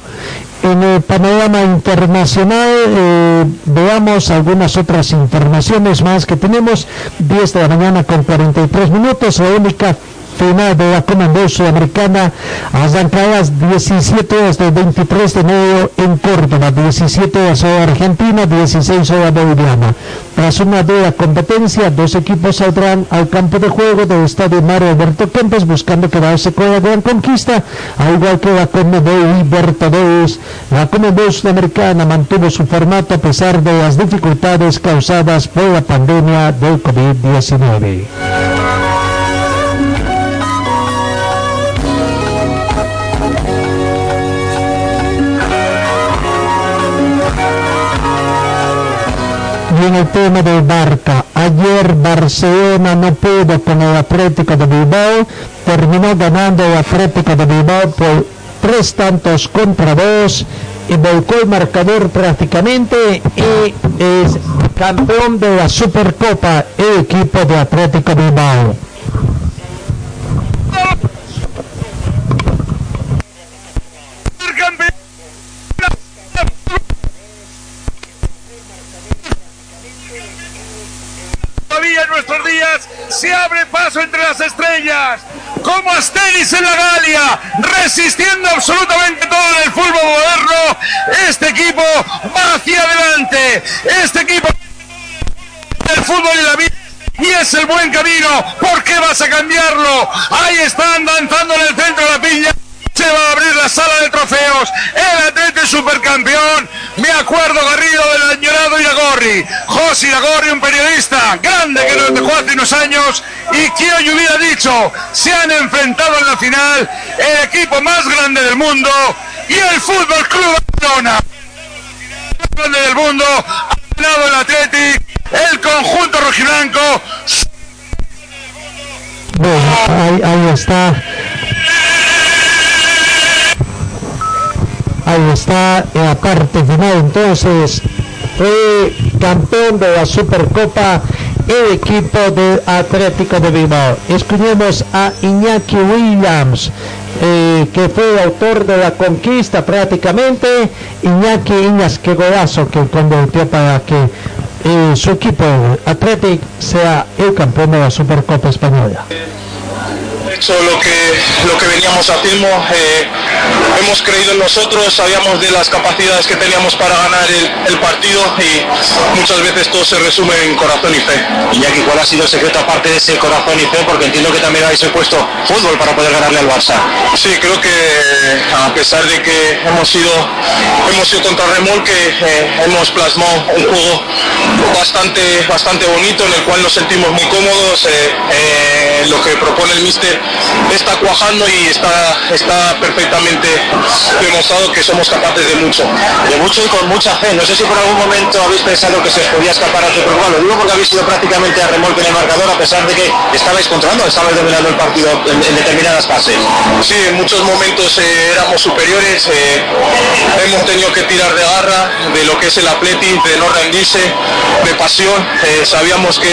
En el panorama internacional eh, veamos algunas otras informaciones más que tenemos. 10 de la mañana con 43 minutos, la única final de la Comando Sudamericana arrancadas 17 horas del 23 de enero en Córdoba, 17 horas hora Argentina, 16 horas boliviana. Tras una dura competencia, dos equipos saldrán al campo de juego del Estadio Mario Alberto Kempes buscando quedarse con la gran conquista, al igual que la Conmebol Libertadores. La Comando Sudamericana mantuvo su formato a pesar de las dificultades causadas por la pandemia del COVID-19. En el tema de Barca. Ayer Barcelona no pudo con el Atlético de Bilbao, terminó ganando el Atlético de Bilbao por tres tantos contra dos y volcó el marcador prácticamente y es campeón de la Supercopa el equipo de Atlético de Bilbao. Se abre paso entre las estrellas, como Asteris en la Galia, resistiendo absolutamente todo en el fútbol moderno. Este equipo va hacia adelante, este equipo del fútbol y la vida. Y es el buen camino. ¿Por qué vas a cambiarlo? Ahí están danzando en el centro de la piña se va a abrir la sala de trofeos. El Atlete supercampeón. Me acuerdo Garrido del añorado Iragorri. José Iragorri, un periodista grande que nos dejó hace unos años. Y quien yo hubiera dicho, se han enfrentado en la final el equipo más grande del mundo y el Fútbol Club Barcelona. El más grande del mundo ha ganado el Atlético, el conjunto rojiblanco. Ahí está Ahí está en la parte final. Entonces, fue campeón de la Supercopa el equipo del Atlético de Bilbao. Escuchemos a Iñaki Williams, eh, que fue el autor de la conquista prácticamente. Iñaki Iñas, que golazo que convirtió para que eh, su equipo Atlético sea el campeón de la Supercopa Española lo que, lo que veníamos haciendo, eh, hemos creído en nosotros, sabíamos de las capacidades que teníamos para ganar el, partido y muchas veces todo se resume en corazón y fe. Y aquí, ¿cuál ha sido el secreto aparte de ese corazón y fe? Porque entiendo que también habéis puesto fútbol para poder ganarle al Barça. Sí, creo que a pesar de que hemos sido, hemos sido contra remolque, eh, hemos plasmado un juego bastante, bastante bonito en el cual nos sentimos muy cómodos. Eh, lo que propone el míster está cuajando y está, está perfectamente demostrado que somos capaces de mucho. De mucho y con mucha fe. No sé si por algún momento habéis pensado que se podía escapar a Superbowl. Lo digo porque habéis sido prácticamente a remolque en el marcador a pesar de que estabais controlando, estabais dominando el partido en, determinadas fases. Sí, en muchos momentos eh, éramos superiores. Eh, hemos tenido que tirar de garra de lo que es el atleti, de no rendirse de pasión. Eh, sabíamos que,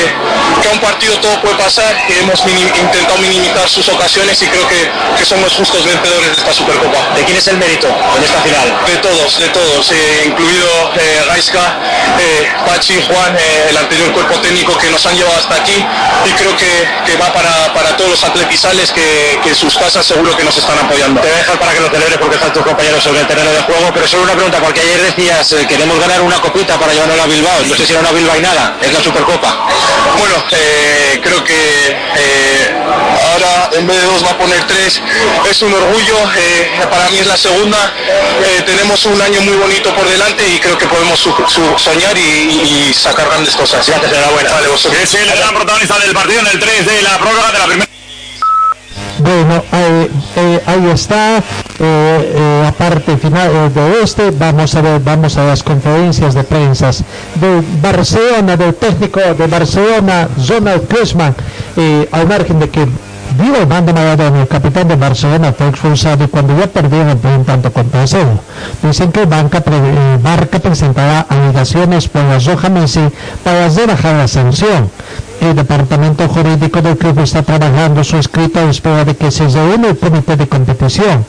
que a un partido todo puede pasar y hemos minim- intentado minimizar sus ocasiones y creo que, que somos justos vencedores de esta Supercopa. ¿De quién es el mérito en esta final? De todos, de todos, eh, incluido eh, Gaisca, eh, Pachi, Juan, eh, el anterior cuerpo técnico que nos han llevado hasta aquí y creo que, que va para, para todos los atletizales que, que en sus casas seguro que nos están apoyando. Te voy a dejar para que lo celebres porque están tus compañeros sobre el terreno de juego, pero solo una pregunta, porque ayer decías queremos ganar una copita para llevarnos a Bilbao, no sé si era una bilbainada, es la Supercopa. Bueno, creo que eh, en vez de dos va a poner tres. Es un orgullo, eh, para mí es la segunda. Eh, tenemos un año muy bonito por delante y creo que podemos su- su- soñar y, y sacar grandes cosas. Gracias, enhorabuena. Vale, vosotros. Es el gran protagonista del partido en el 3 de la prórroga de la primera. Bueno, eh, eh, ahí está, eh, eh, la parte final eh, de este, vamos a ver, vamos a las conferencias de prensa de Barcelona, del técnico de Barcelona, Donald Koeman, eh, al margen de que Diego Armando Maradona, el capitán de Barcelona, fue expulsado cuando ya perdieron por un tanto contra cero. Dicen que Banca, eh, Barca presentará alegaciones por la Roja Messi para rebajar la sanción. El departamento jurídico del club está trabajando su escrito a espera de que se reúne el comité de competición.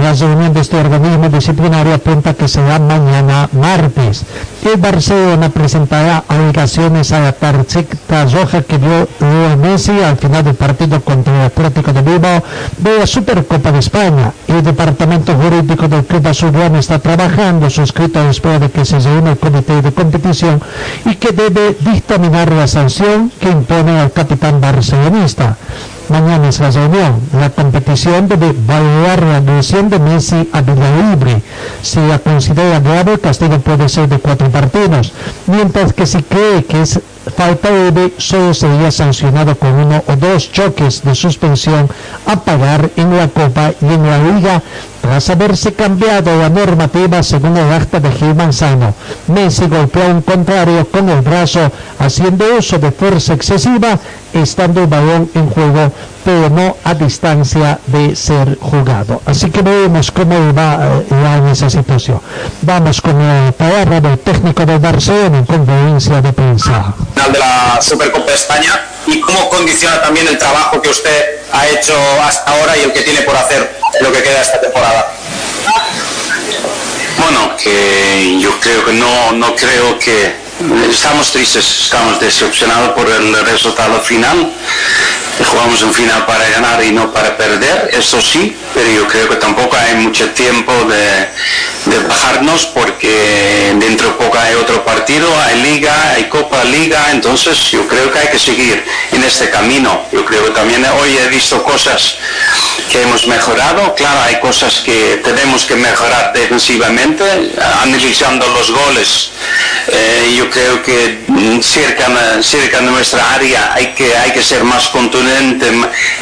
La reunión de este organismo disciplinario apunta que será mañana martes. El Barcelona presentará alegaciones a la tarjeta roja que dio Leo Messi al final del partido contra el Atlético de Bilbao de la Supercopa de España. El departamento jurídico del club azulgrana está trabajando su escrito a espera de que se reúne el comité de competición y que debe dictaminar la sanción que impone al capitán barcelonista. Mañana es la reunión. La competición debe valorar la agresión de Messi a Libre. Si la considera grave, el castigo puede ser de cuatro partidos, mientras que si cree que es falta leve, solo sería sancionado con uno o dos choques de suspensión a pagar en la Copa y en la Liga tras haberse cambiado la normativa según el acta de Gil Manzano. Messi golpeó un contrario con el brazo haciendo uso de fuerza excesiva estando el balón en juego pero no a distancia de ser jugado. Así que veremos cómo va eh, en esa situación. Vamos con la palabra del técnico del Barcelona en conferencia de prensa. final de la Supercopa España y cómo condiciona también el trabajo que usted ha hecho hasta ahora y el que tiene por hacer lo que queda esta temporada. Bueno, que yo creo que no, no creo que estamos tristes, estamos decepcionados por el resultado final. Jugamos un final para ganar y no para perder, eso sí, pero yo creo que tampoco hay mucho tiempo de, de bajarnos porque dentro de poco hay otro partido, hay liga, hay Copa Liga, entonces yo creo que hay que seguir en este camino. Yo creo que también hoy he visto cosas que hemos mejorado, claro, hay cosas que tenemos que mejorar defensivamente, analizando los goles. eh, yo creo que mm, cerca, cerca de nuestra área hay que, hay que ser más contundente,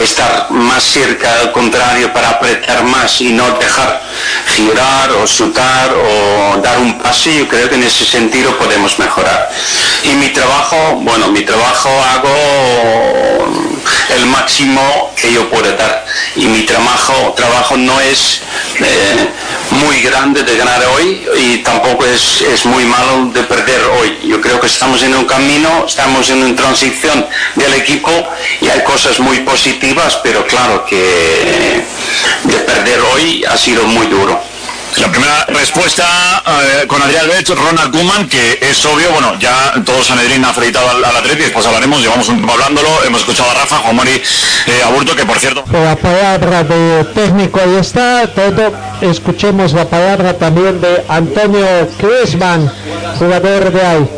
estar más cerca al contrario para apretar más y no dejar girar o chutar o dar un pase. Yo creo que en ese sentido podemos mejorar. Y mi trabajo, bueno, mi trabajo hago el máximo que yo puedo dar. Y mi trabajo, no es eh, muy grande de ganar hoy y tampoco es, es muy malo de perder hoy. Yo creo que estamos en un camino, estamos en una transición del equipo y hay cosas muy positivas, pero claro que de perder hoy ha sido muy duro. La primera respuesta eh, con Adrián Bech, Ronald Koeman, que es obvio, bueno, ya todo Sanedrín ha felicitado al, al Atleti, después hablaremos, llevamos un tiempo hablándolo, hemos escuchado a Rafa, Juan Mari eh, Aburto, que por cierto... La palabra de técnico ahí está, todo. Escuchemos la palabra también de Antonio Griezmann, jugador de ahí.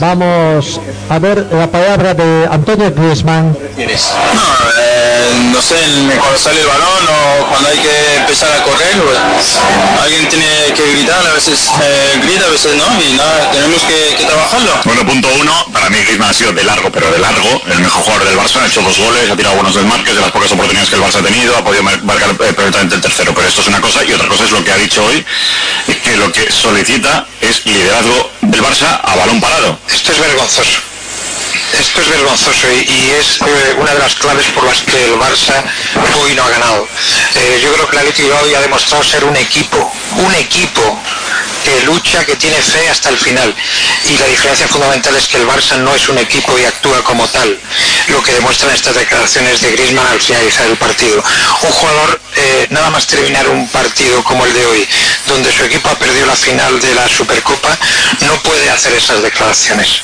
Vamos a ver la palabra de Antonio Griezmann. No, eh, no sé, cuando sale el balón o cuando hay que empezar a correr, pues, alguien tiene que gritar, a veces eh, grita, a veces no, y nada, tenemos que, que trabajarlo. Bueno, punto uno, para mí Griezmann ha sido de largo, pero de largo, el mejor jugador del Barça, ha hecho dos goles, ha tirado buenos del Márquez, de las pocas oportunidades que el Barça ha tenido, ha podido mar- marcar eh, perfectamente el tercero, pero esto es una cosa, y otra cosa es lo que ha dicho hoy, que lo que solicita es liderazgo del Barça a balón parado. Esto es vergonzoso. Esto es vergonzoso y, es eh, una de las claves por las que el Barça hoy no ha ganado. Eh, yo creo que el Athletic hoy ha demostrado ser un equipo, un equipo que lucha, que tiene fe hasta el final. Y la diferencia fundamental es que el Barça no es un equipo y actúa como tal, lo que demuestran estas declaraciones de Griezmann al finalizar el partido. Un jugador, eh, nada más terminar un partido como el de hoy, donde su equipo ha perdido la final de la Supercopa, no puede hacer esas declaraciones.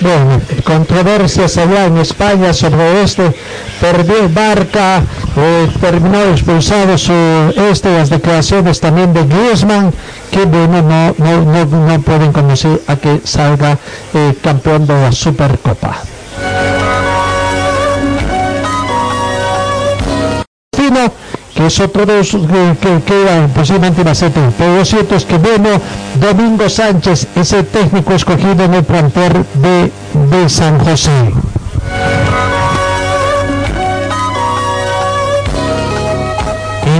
Bueno, controversias allá en España sobre este, perdió Barca, eh, terminó expulsado su, este, las declaraciones también de Griezmann, que bueno, no, no, no, pueden conducir a que salga eh, campeón de la Supercopa. Fino, que es otro de los que, que queda posiblemente va a pero lo cierto es que bueno Domingo Sánchez es el técnico escogido en el plantel de, de San José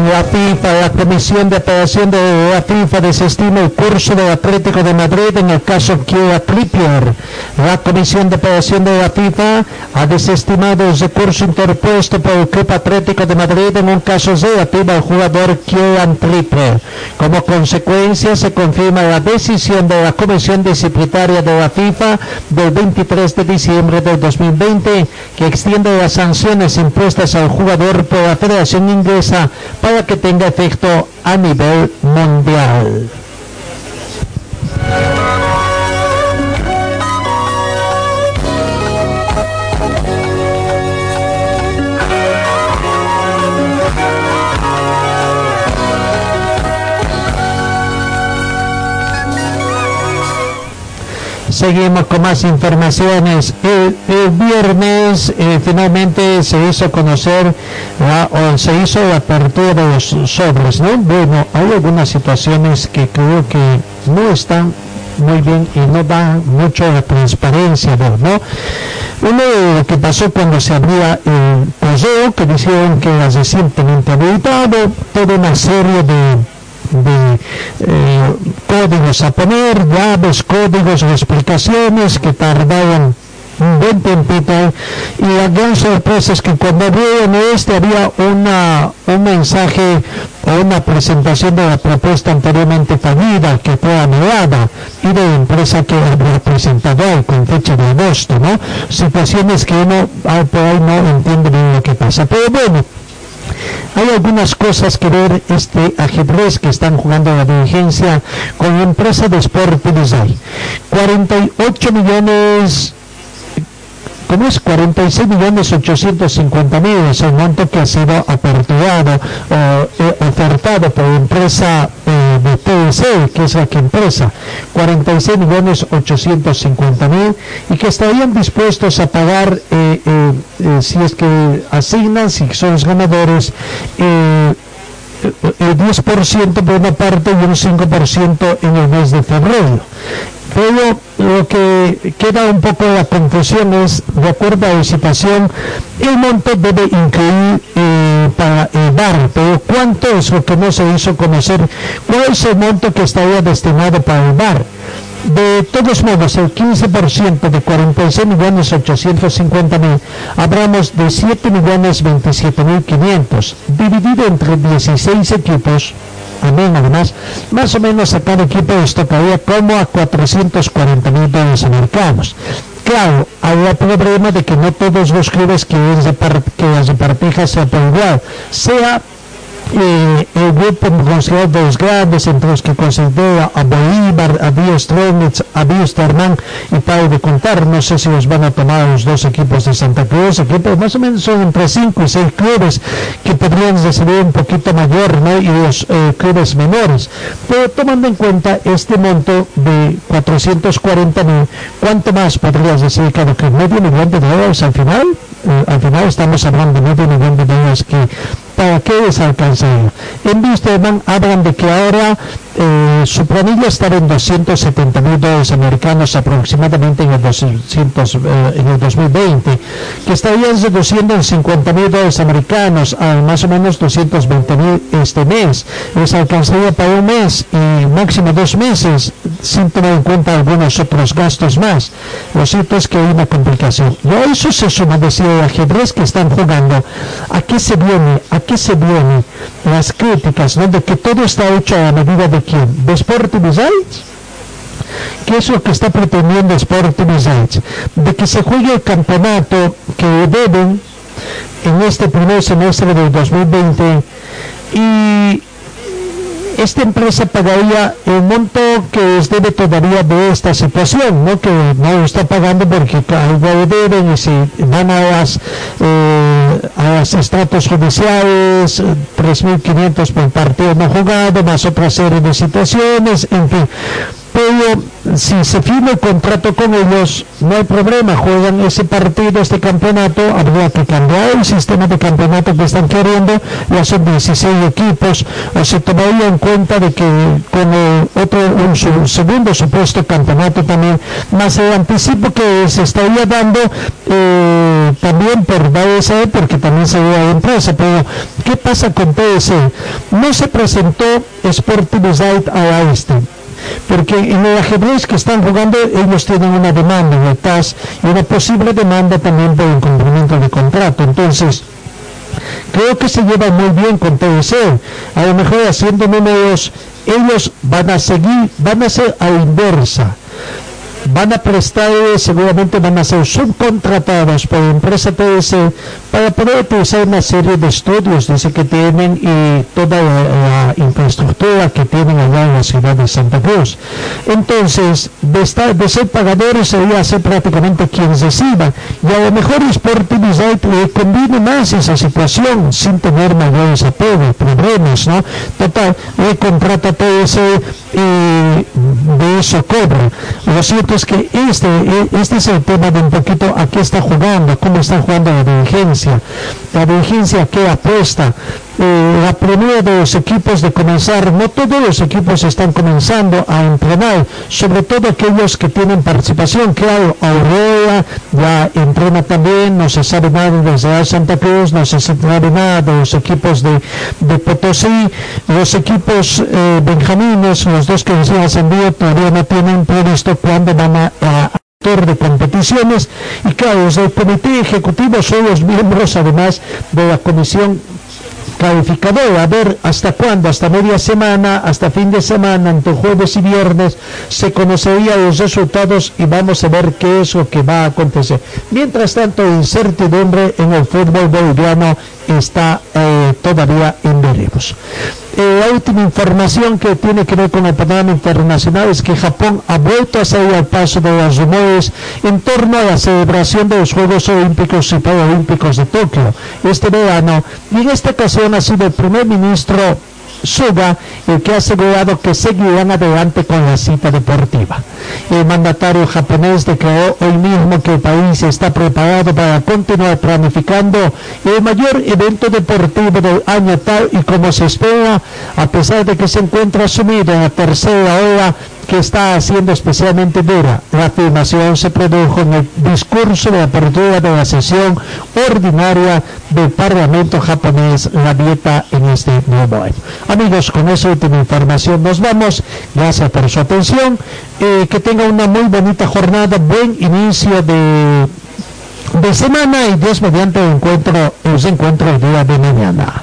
La FIFA, la Comisión de Apelación de la FIFA desestima el curso del Atlético de Madrid en el caso Kiera Trippier. La Comisión de Apelación de la FIFA ha desestimado el recurso interpuesto por el Club Atlético de Madrid en un caso relativo al jugador Trippier. Como consecuencia, se confirma la decisión de la Comisión Disciplinaria de la FIFA del 23 de diciembre del 2020 que extiende las sanciones impuestas al jugador por la Federación Inglesa para que tenga efecto a nivel mundial. Seguimos con más informaciones. El, viernes eh, finalmente se hizo conocer la- o se hizo la apertura de los sobres, ¿no? Bueno, hay algunas situaciones que creo que no están muy bien y no dan mucho de transparencia, ¿no? Uno de lo que pasó cuando se abría el correo, que dijeron que era recientemente habilitado, toda una serie de de eh, códigos a poner, llaves, códigos, explicaciones que tardaban un buen tiempito y la gran sorpresa es que cuando abrieron este había una, un mensaje o una presentación de la propuesta anteriormente fallida que fue anulada y de la empresa que había presentado ahí con fecha de agosto, ¿no? Situaciones que uno por ahí no entiende bien lo que pasa. Pero bueno, hay algunas cosas que ver este ajedrez que están jugando la dirigencia con la empresa de Sport Design. 48 millones ¿Cómo es? 46 millones 850 mil es el monto que ha sido aperturado o eh, ofertado por la empresa eh, de TSE, que es la que empresa, 46 millones 850 mil y que estarían dispuestos a pagar, eh, eh, eh, si es que asignan, si son los ganadores, eh, el 10% por una parte y un 5% en el mes de febrero. Pero lo que queda un poco la confusión es, de acuerdo a la situación, el monto debe incluir eh, para el bar, pero ¿cuánto es lo que no se hizo conocer? ¿Cuál es el monto que estaría destinado para el bar? De todos modos, el 15% de 46 millones 850 mil, hablamos de 7 millones 27 mil 500, dividido entre 16 equipos, amén además, más o menos a cada equipo les tocaría como a 440 mil dólares americanos. Claro, hay el problema de que no todos los clubes quieren que las repartijas sea por igual, sea eh, el grupo considerado de los grandes, entre los que considera a Bolívar, a Díaz Strongets, a Starman y para de contar, no sé si los van a tomar los dos equipos de Santa Cruz, equipos más o menos son entre 5 y 6 clubes que podrían recibir un poquito mayor, ¿no? Y los eh, clubes menores. Pero tomando en cuenta este monto de 440 mil, ¿cuánto más podrías recibir cada club? ¿Medio millón de dólares al final? Eh, al final estamos hablando de medio millón de dólares que ¿Para qué les alcanzaría? En Wisterman hablan de que ahora eh, su planilla estará en 270 mil dólares americanos aproximadamente en el, 200, eh, 2020, que estarían reduciendo en 50 mil dólares americanos a más o menos 220 mil este mes. Les alcanzaría para un mes y máximo dos meses, sin tener en cuenta algunos otros gastos más. Lo cierto es que hay una complicación. Y a eso se suma, decía el ajedrez que están jugando. ¿A qué se viene? ¿A qué se viene? Las críticas, ¿no? De que todo está hecho a medida de de quién? ¿De Sporting? ¿Qué es lo que está pretendiendo Sporting? De que se juegue el campeonato que deben en este primer semestre del 2020 y esta empresa pagaría el monto que les debe todavía de esta situación, ¿no? que no lo está pagando porque algo deben y si van a las, eh, a los estratos judiciales, 3.500 por partido no jugado, más otra serie de situaciones, en fin pero si se firma el contrato con ellos, no hay problema, juegan ese partido, este campeonato, habría que cambiar el sistema de campeonato que están queriendo, ya son 16 equipos, o se tomaría en cuenta de que con el otro, un segundo supuesto campeonato también, más el anticipo que se estaría dando eh, también por DSE, porque también sería la empresa, pero ¿qué pasa con PSE? No se presentó Sporting Night a la este porque en el ajedrez que están jugando ellos tienen una demanda en el TAS y una posible demanda también por incumplimiento de contrato. Entonces, creo que se lleva muy bien con TSE. A lo mejor haciendo números, ellos van a seguir, van a ser a la inversa. Van a prestar, seguramente van a ser subcontratados por la empresa TS para poder utilizar una serie de estudios dice que tienen y toda la, infraestructura que tienen allá en la ciudad de Santa Cruz. Entonces, de, estar, de ser pagadores sería ser prácticamente quienes reciban. Y a lo mejor Sporting Resort le conviene más esa situación sin tener mayores apegos, problemas, ¿no? Total, le contrata TS y de eso cobra. Lo cierto es que este, este es el tema de un poquito a qué está jugando, cómo está jugando la dirigencia. La dirigencia que apuesta. Eh, la primera de los equipos de comenzar, no todos los equipos están comenzando a entrenar, sobre todo aquellos que tienen participación. Claro, Aurora ya entrena también, no se sabe nada desde Santa Cruz, no se sabe nada de los equipos de, de Potosí, los equipos eh, benjamines, los dos que recién ascendido todavía no tienen previsto cuándo van a, a de competiciones y claro, los del comité ejecutivo son los miembros además de la comisión calificadora, a ver hasta cuándo, hasta media semana, hasta fin de semana, entre jueves y viernes, se conocerían los resultados y vamos a ver qué es lo que va a acontecer. Mientras tanto, incertidumbre en el fútbol boliviano está eh, todavía en veremos. Eh, la última información que tiene que ver con el panorama internacional es que Japón ha vuelto a salir al paso de los rumores en torno a la celebración de los Juegos Olímpicos y Paralímpicos de Tokio este verano. Y en esta ocasión ha sido el primer ministro Suga el que ha asegurado que seguirán adelante con la cita deportiva. El mandatario japonés declaró hoy mismo que el país está preparado para continuar planificando el mayor evento deportivo del año tal y como se espera, a pesar de que se encuentra sumido en la tercera ola que está haciendo especialmente dura. La afirmación se produjo en el discurso de apertura de la sesión ordinaria del Parlamento japonés, la dieta en este nuevo año. Amigos, con esa última información nos vamos. Gracias por su atención. Eh, que tenga una muy bonita jornada, buen inicio de, de semana y Dios mediante el encuentro, os encuentro el día de mañana.